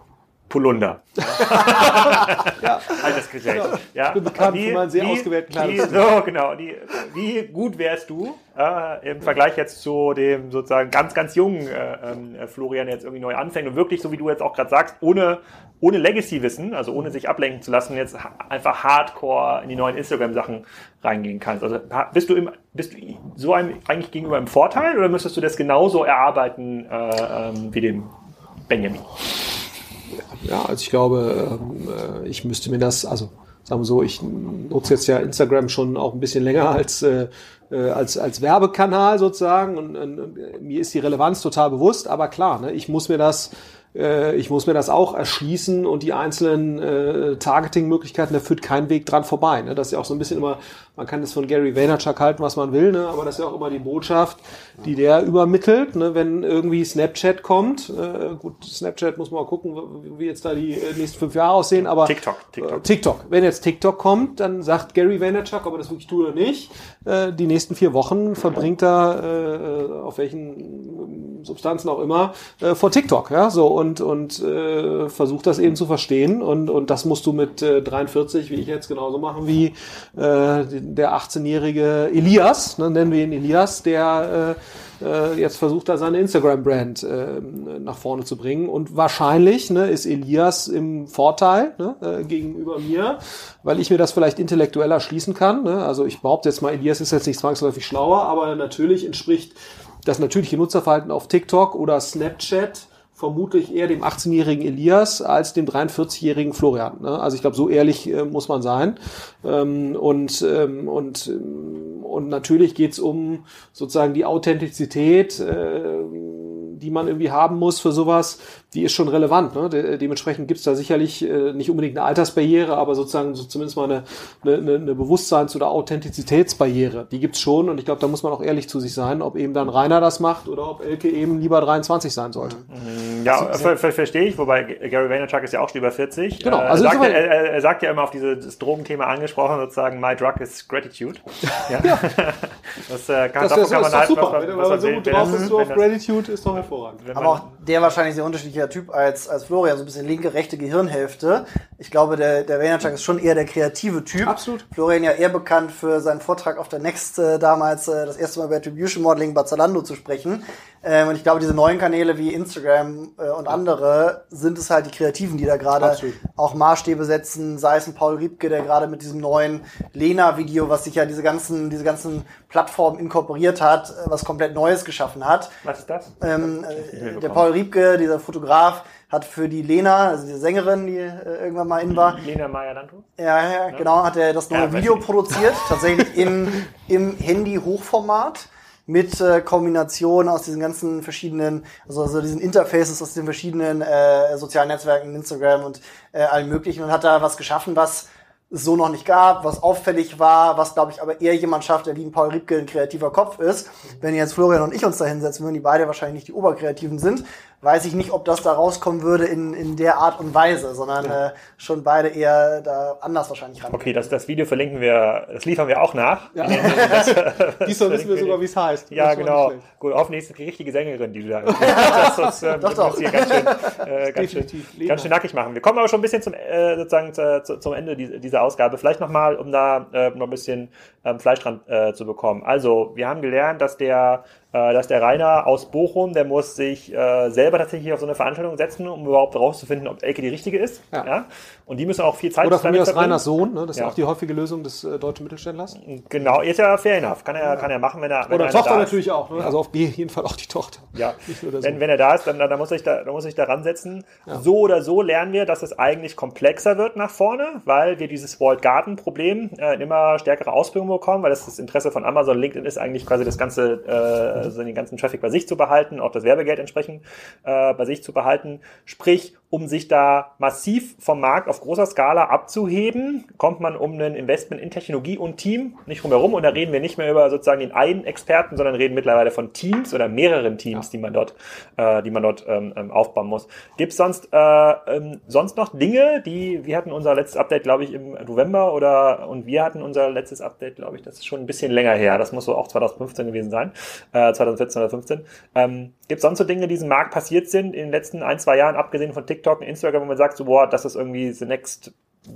Polunder. [LAUGHS] ja. Alterskriterium. Genau. Ja. Ich bin bekannt wie, für meinen sehr wie, ausgewählten Kleidungsstil. So, genau. Die, wie gut wärst du äh, im Vergleich jetzt zu dem sozusagen ganz, ganz jungen äh, äh, Florian, der jetzt irgendwie neu anfängt und wirklich, so wie du jetzt auch gerade sagst, ohne, ohne Legacy-Wissen, also ohne sich ablenken zu lassen, jetzt einfach hardcore in die neuen Instagram-Sachen reingehen kannst. Also bist du, im, bist du so einem eigentlich gegenüber im Vorteil oder müsstest du das genauso erarbeiten äh, ähm, wie dem Benjamin? Ja, also ich glaube, ähm, äh, ich müsste mir das, also sagen wir so, ich nutze jetzt ja Instagram schon auch ein bisschen länger als äh, äh als als Werbekanal sozusagen und, und, und mir ist die Relevanz total bewusst, aber klar, ne, ich muss mir das äh, ich muss mir das auch erschließen und die einzelnen äh, Targeting-Möglichkeiten, da führt kein Weg dran vorbei. Ne? Das ist ja auch so ein bisschen immer, man kann das von Gary Vaynerchuk halten, was man will, ne? aber das ist ja auch immer die Botschaft, die der übermittelt, ne? wenn irgendwie Snapchat kommt. Äh, gut, Snapchat muss man mal gucken, wie jetzt da die äh, nächsten fünf Jahre aussehen, aber TikTok, TikTok. Äh, TikTok. Wenn jetzt TikTok kommt, dann sagt Gary Vaynerchuk, ob er das wirklich tut oder nicht, äh, die nächsten vier Wochen verbringt er äh, auf welchen Substanzen auch immer äh, vor TikTok, ja, so und und äh, versucht das eben zu verstehen und und das musst du mit äh, 43, wie ich jetzt genauso machen wie äh, der 18-jährige Elias, ne, nennen wir ihn Elias, der äh, äh, jetzt versucht da seine Instagram-Brand äh, nach vorne zu bringen. Und wahrscheinlich ne, ist Elias im Vorteil ne, äh, gegenüber mir, weil ich mir das vielleicht intellektueller schließen kann. Ne? Also ich behaupte jetzt mal, Elias ist jetzt nicht zwangsläufig schlauer, aber natürlich entspricht das natürliche Nutzerverhalten auf TikTok oder Snapchat vermutlich eher dem 18-jährigen Elias als dem 43-jährigen Florian. Ne? Also ich glaube, so ehrlich äh, muss man sein. Ähm, und, ähm, und, ähm, und natürlich geht's um sozusagen die Authentizität, äh, die man irgendwie haben muss für sowas, die ist schon relevant. Ne? De dementsprechend gibt's da sicherlich äh, nicht unbedingt eine Altersbarriere, aber sozusagen so zumindest mal eine, eine, eine Bewusstseins- oder Authentizitätsbarriere. Die gibt's schon und ich glaube, da muss man auch ehrlich zu sich sein, ob eben dann Rainer das macht oder ob Elke eben lieber 23 sein sollte. Ja, ver ver verstehe ich, wobei Gary Vaynerchuk ist ja auch schon über 40. Genau, also also er, sagt, insofern- er, er sagt ja immer auf dieses Drogenthema angesprochen, sozusagen, my drug is gratitude. [LAUGHS] Ja. [LAUGHS] Das, äh, kann, Das, davon das, kann man doch halten, super. was, Wenn, wenn was man so gut Wenn drauf das- ist, so wenn auf das- Gratitude, ist doch hervorragend. Aber auch der wahrscheinlich sehr unterschiedlicher Typ als, als Florian, so ein bisschen linke, rechte Gehirnhälfte. Ich glaube, der, der Vaynerchuk ist schon eher der kreative Typ. Absolut. Florian ja eher bekannt für seinen Vortrag auf der Next, äh, damals äh, das erste Mal über Attribution Modeling bei Zalando zu sprechen. Ähm, und ich glaube, diese neuen Kanäle wie Instagram äh, und andere sind es halt die Kreativen, die da gerade auch Maßstäbe setzen, sei es ein Paul Riebke, der gerade mit diesem neuen Lena-Video, was sich ja diese ganzen, diese ganzen Plattformen inkorporiert hat, äh, was komplett Neues geschaffen hat. Was ist das? Ähm, äh, der Paul Riebke, dieser Fotograf, hat für die Lena, also die Sängerin, die äh, irgendwann mal in war, Lena Meyer-Landrut? ja, ja, genau, hat er das neue Ja, Video produziert, tatsächlich in, im Handy-Hochformat mit äh, Kombination aus diesen ganzen verschiedenen, also, also diesen Interfaces aus den verschiedenen äh, sozialen Netzwerken, Instagram und äh, allen möglichen und hat da was geschaffen, was es so noch nicht gab, was auffällig war, was glaube ich aber eher jemand schafft, der wie ein Paul Riebke ein kreativer Kopf ist. Wenn jetzt Florian und ich uns da hinsetzen würden, die beide wahrscheinlich nicht die Oberkreativen sind, weiß ich nicht, ob das da rauskommen würde in, in der Art und Weise, sondern äh, schon beide eher da anders wahrscheinlich ran. Okay, das, das Video verlinken wir, das liefern wir auch nach. Ja. [LAUGHS] [LAUGHS] Diesmal wissen wir sogar, wie es heißt. Ja, Das genau. Gut, hoffentlich ist es die richtige Sängerin, die du da [LAUGHS] das uns, ähm, Doch, doch. hier ganz schön, äh, ganz, schön, ganz schön nackig machen. Wir kommen aber schon ein bisschen zum, äh, sozusagen zu, zu, zum Ende dieser, Ausgabe. Vielleicht nochmal, um da äh, noch ein bisschen ähm, Fleisch dran äh, zu bekommen. Also, wir haben gelernt, dass der äh, dass der Rainer aus Bochum, der muss sich äh, selber tatsächlich auf so eine Veranstaltung setzen, um überhaupt herauszufinden, ob Elke die richtige ist. Ja. Und die müssen auch viel Zeit Oder von mir aus. Reiners Sohn, ne? das ist Ja. ja auch die häufige Lösung des äh, deutschen Mittelständlers. Genau, ist ja fair enough. Kann er, kann er machen, wenn er. Wenn Oder Tochter natürlich auch, ne? also auf jeden Fall auch die Tochter. Ja, [LAUGHS] wenn, wenn er da ist, dann, dann, muss ich da, dann muss ich da ransetzen. So oder so lernen wir, dass es eigentlich komplexer wird nach vorne, weil wir dieses Walled Garden Problem äh, in immer stärkere Ausprägung bekommen, weil das das Interesse von Amazon, LinkedIn ist eigentlich quasi das ganze, äh, also den ganzen Traffic bei sich zu behalten, auch das Werbegeld entsprechend äh, bei sich zu behalten. Sprich, um sich da massiv vom Markt auf großer Skala abzuheben, kommt man um ein Investment in Technologie und Team nicht rumherum. Und da reden wir nicht mehr über sozusagen den einen Experten, sondern reden mittlerweile von Teams oder mehreren Teams, die man dort, äh, die man dort ähm, ähm, aufbauen muss. Gibt es sonst, äh, ähm, sonst noch Dinge, die, wir hatten unser letztes Update, glaube ich, im November oder und wir hatten unser letztes Update, glaube ich, das ist schon ein bisschen länger her. Das muss so auch 2015 gewesen sein, äh, 2014 oder 15. Ähm, Gibt es sonst so Dinge, die diesem Markt passiert sind in den letzten ein, zwei Jahren, abgesehen von TikTok und Instagram, wo man sagt, so, boah, das ist irgendwie the next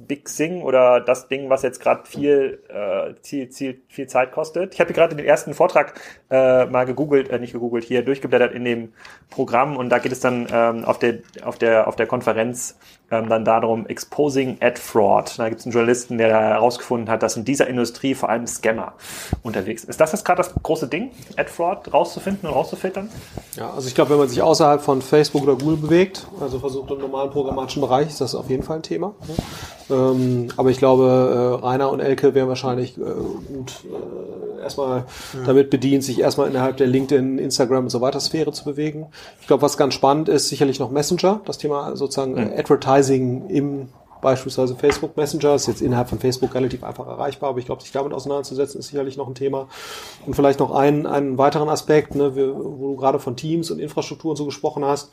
Big Thing oder das Ding, was jetzt gerade viel, äh, viel, viel, viel Zeit kostet. Ich habe hier gerade den ersten Vortrag äh, mal gegoogelt, äh, nicht gegoogelt, hier durchgeblättert in dem Programm und da geht es dann ähm, auf der auf der auf der Konferenz ähm, dann darum Exposing Ad Fraud. Da gibt es einen Journalisten, der herausgefunden hat, dass in dieser Industrie vor allem Scammer unterwegs sind. Ist das jetzt gerade das große Ding, Ad Fraud rauszufinden und rauszufiltern? Ja, also ich glaube, wenn man sich außerhalb von Facebook oder Google bewegt, also versucht im normalen programmatischen Bereich, ist das auf jeden Fall ein Thema. Ähm, aber ich glaube, äh, Rainer und Elke wären wahrscheinlich äh, gut äh, erstmal damit bedient, sich erstmal innerhalb der LinkedIn, Instagram und so weiter Sphäre zu bewegen. Ich glaube, was ganz spannend ist, sicherlich noch Messenger, das Thema sozusagen äh, Advertising im beispielsweise Facebook Messenger ist jetzt innerhalb von Facebook relativ einfach erreichbar, aber ich glaube, sich damit auseinanderzusetzen, ist sicherlich noch ein Thema. Und vielleicht noch einen, einen weiteren Aspekt, ne, wo du gerade von Teams und Infrastruktur und so gesprochen hast.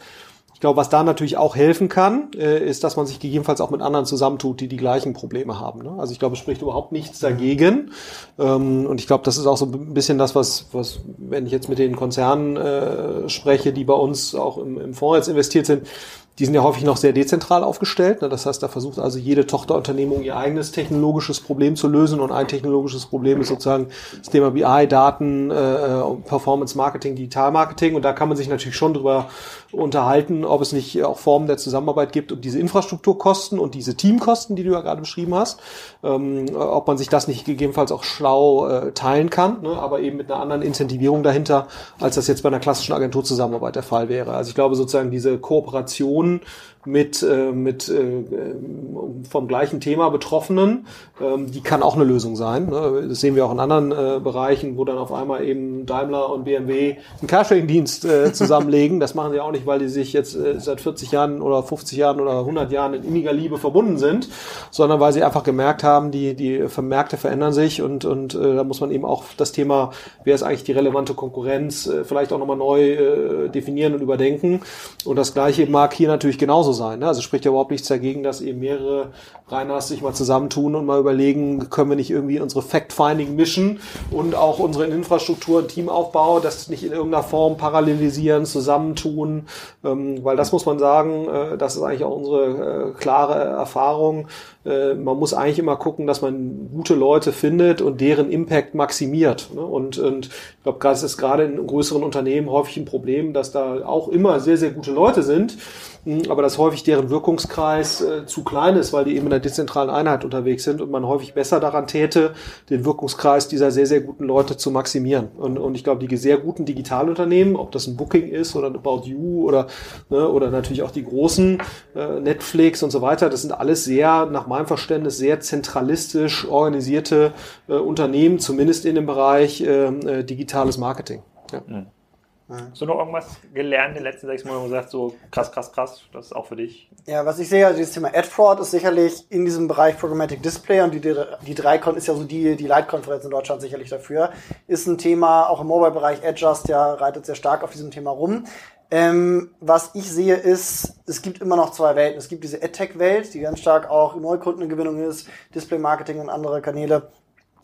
Ich glaube, was da natürlich auch helfen kann, äh, ist, dass man sich gegebenenfalls auch mit anderen zusammentut, die die gleichen Probleme haben. Ne? Also ich glaube, es spricht überhaupt nichts dagegen. Ähm, und ich glaube, das ist auch so ein bisschen das, was, was wenn ich jetzt mit den Konzernen äh, spreche, die bei uns auch im, im Fonds jetzt investiert sind, die sind ja häufig noch sehr dezentral aufgestellt. Ne? Das heißt, da versucht also jede Tochterunternehmung ihr eigenes technologisches Problem zu lösen. Und ein technologisches Problem ist sozusagen das Thema BI, Daten, äh, Performance Marketing, Digital Marketing. Und da kann man sich natürlich schon drüber unterhalten, ob es nicht auch Formen der Zusammenarbeit gibt, um diese Infrastrukturkosten und diese Teamkosten, die du ja gerade beschrieben hast, ähm, ob man sich das nicht gegebenenfalls auch schlau äh, teilen kann, ne? aber eben mit einer anderen Incentivierung dahinter, als das jetzt bei einer klassischen Agenturzusammenarbeit der Fall wäre. Also ich glaube sozusagen diese Kooperation Personen mit, äh, mit äh, vom gleichen Thema Betroffenen, ähm, die kann auch eine Lösung sein. Ne? Das sehen wir auch in anderen äh, Bereichen, wo dann auf einmal eben Daimler und BMW einen Carsharing-Dienst äh, [LAUGHS] zusammenlegen. Das machen sie auch nicht, weil die sich jetzt äh, seit 40 Jahren oder 50 Jahren oder 100 Jahren in inniger Liebe verbunden sind, sondern weil sie einfach gemerkt haben, die, die Märkte verändern sich und, und äh, da muss man eben auch das Thema, wer ist eigentlich die relevante Konkurrenz, äh, vielleicht auch nochmal neu äh, definieren und überdenken. Und das Gleiche mag hier natürlich genauso sein. Ne? Also spricht ja überhaupt nichts dagegen, dass eben mehrere Reiners sich mal zusammentun und mal überlegen, können wir nicht irgendwie unsere Fact-Finding mischen und auch unsere Infrastruktur und Teamaufbau, das nicht in irgendeiner Form parallelisieren, zusammentun, ähm, weil das muss man sagen, äh, das ist eigentlich auch unsere äh, klare Erfahrung. Äh, man muss eigentlich immer gucken, dass man gute Leute findet und deren Impact maximiert. Ne? Und, und ich glaube, das ist gerade in größeren Unternehmen häufig ein Problem, dass da auch immer sehr, sehr gute Leute sind aber dass häufig deren Wirkungskreis äh, zu klein ist, weil die eben in der dezentralen Einheit unterwegs sind und man häufig besser daran täte, den Wirkungskreis dieser sehr, sehr guten Leute zu maximieren. Und, und ich glaube, die sehr guten Digitalunternehmen, ob das ein Booking ist oder ein About You oder, ne, oder natürlich auch die großen äh, Netflix und so weiter, das sind alles sehr, nach meinem Verständnis, sehr zentralistisch organisierte äh, Unternehmen, zumindest in dem Bereich äh, äh digitales Marketing. Ja. Mhm. Hast du noch irgendwas gelernt in den letzten sechs Monaten und gesagt, so krass, krass, krass, das ist auch für dich? Ja, was ich sehe, also dieses Thema Ad Fraud ist sicherlich in diesem Bereich Programmatic Display und die, die, Dreikon ist ja so die, die Leitkonferenz in Deutschland sicherlich dafür, ist ein Thema, auch im Mobile-Bereich, Adjust, ja, reitet sehr stark auf diesem Thema rum. Ähm, was ich sehe ist, es gibt immer noch zwei Welten. Es gibt diese AdTech-Welt, die ganz stark auch Neukundengewinnung ist, Display-Marketing und andere Kanäle.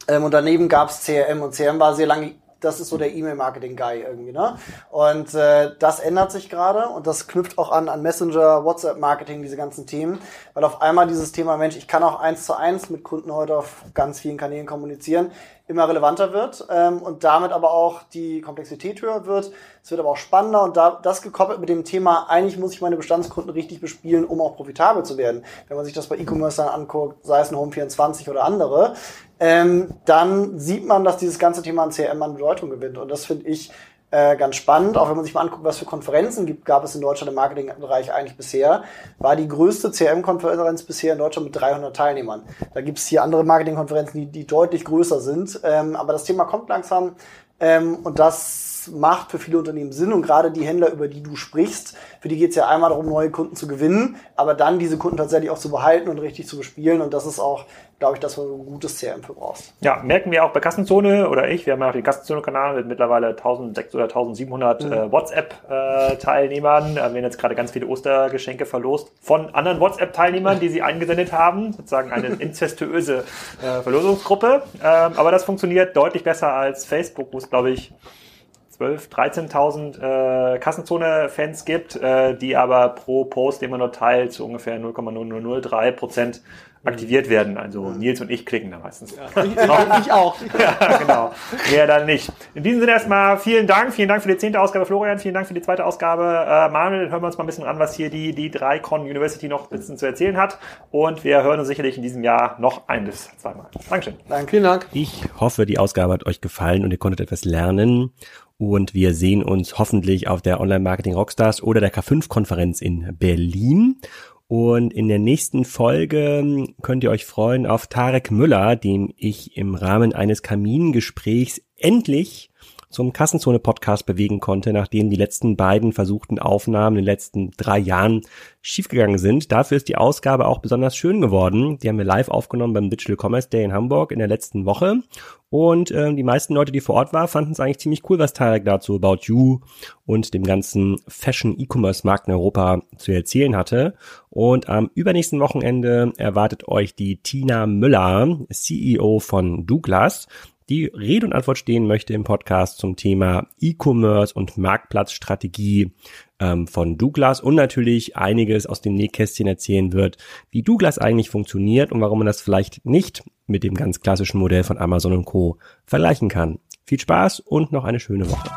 Ähm, und daneben gab es CRM und CRM war sehr lange das ist so der E-Mail-Marketing-Guy irgendwie, ne? Und äh, das ändert sich gerade und das knüpft auch an an Messenger, WhatsApp-Marketing, diese ganzen Themen, weil auf einmal dieses Thema, Mensch, ich kann auch eins zu eins mit Kunden heute auf ganz vielen Kanälen kommunizieren, immer relevanter wird ähm, und damit aber auch die Komplexität höher wird. Es wird aber auch spannender und da, das gekoppelt mit dem Thema, eigentlich muss ich meine Bestandskunden richtig bespielen, um auch profitabel zu werden. Wenn man sich das bei E-Commerce dann anguckt, sei es ein Home24 oder andere, ähm, dann sieht man, dass dieses ganze Thema an CRM an Bedeutung gewinnt. Und das finde ich äh, ganz spannend. Auch wenn man sich mal anguckt, was für Konferenzen gibt, gab es in Deutschland im Marketingbereich eigentlich bisher, war die größte CRM-Konferenz bisher in Deutschland mit 300 Teilnehmern. Da gibt es hier andere Marketingkonferenzen, die, die deutlich größer sind. Ähm, aber das Thema kommt langsam ähm, und das macht für viele Unternehmen Sinn und gerade die Händler, über die du sprichst, für die geht es ja einmal darum, neue Kunden zu gewinnen, aber dann diese Kunden tatsächlich auch zu behalten und richtig zu bespielen und das ist auch, glaube ich, das, wo du ein gutes CRM für brauchst. Ja, merken wir auch bei Kassenzone oder ich, wir haben ja auch den Kassenzone-Kanal mit mittlerweile 1600 oder 1700 mhm. äh, WhatsApp-Teilnehmern. Äh, wir haben jetzt gerade ganz viele Ostergeschenke verlost von anderen WhatsApp-Teilnehmern, die sie eingesendet haben, sozusagen eine [LAUGHS] incestuöse äh, Verlosungsgruppe. Ähm, aber das funktioniert deutlich besser als Facebook, wo es, glaube ich, 12, 13.000 äh, Kassenzone-Fans gibt, äh, die aber pro Post, den man nur teilt, zu ungefähr 0,0003 Prozent aktiviert werden. Also mhm. Nils und ich klicken da meistens. Ja, ich, ich, auch. [LAUGHS] ja, genau. Mehr dann nicht. In diesem Sinne erstmal vielen Dank. Vielen Dank für die zehnte Ausgabe, Florian. Vielen Dank für die zweite Ausgabe. Äh, Manuel, hören wir uns mal ein bisschen an, was hier die, die drei Con University noch ein bisschen zu erzählen hat. Und wir hören uns sicherlich in diesem Jahr noch ein bis zweimal. Dankeschön. Danke. Vielen Dank. Ich hoffe, die Ausgabe hat euch gefallen und ihr konntet etwas lernen und wir sehen uns hoffentlich auf der Online Marketing Rockstars oder der K5-Konferenz in Berlin. Und in der nächsten Folge könnt ihr euch freuen auf Tarek Müller, dem ich im Rahmen eines Kamingesprächs endlich zum Kassenzone-Podcast bewegen konnte, nachdem die letzten beiden versuchten Aufnahmen in den letzten drei Jahren schiefgegangen sind. Dafür ist die Ausgabe auch besonders schön geworden. Die haben wir live aufgenommen beim Digital Commerce Day in Hamburg in der letzten Woche. Und ähm, die meisten Leute, die vor Ort waren, fanden es eigentlich ziemlich cool, was Tarek dazu About You und dem ganzen Fashion-E-Commerce-Markt in Europa zu erzählen hatte. Und am übernächsten Wochenende erwartet euch die Tina Müller, CEO von Douglas die Rede und Antwort stehen möchte im Podcast zum Thema E-Commerce und Marktplatzstrategie ähm, von Douglas und natürlich einiges aus dem Nähkästchen erzählen wird, wie Douglas eigentlich funktioniert und warum man das vielleicht nicht mit dem ganz klassischen Modell von Amazon und Co. vergleichen kann. Viel Spaß und noch eine schöne Woche.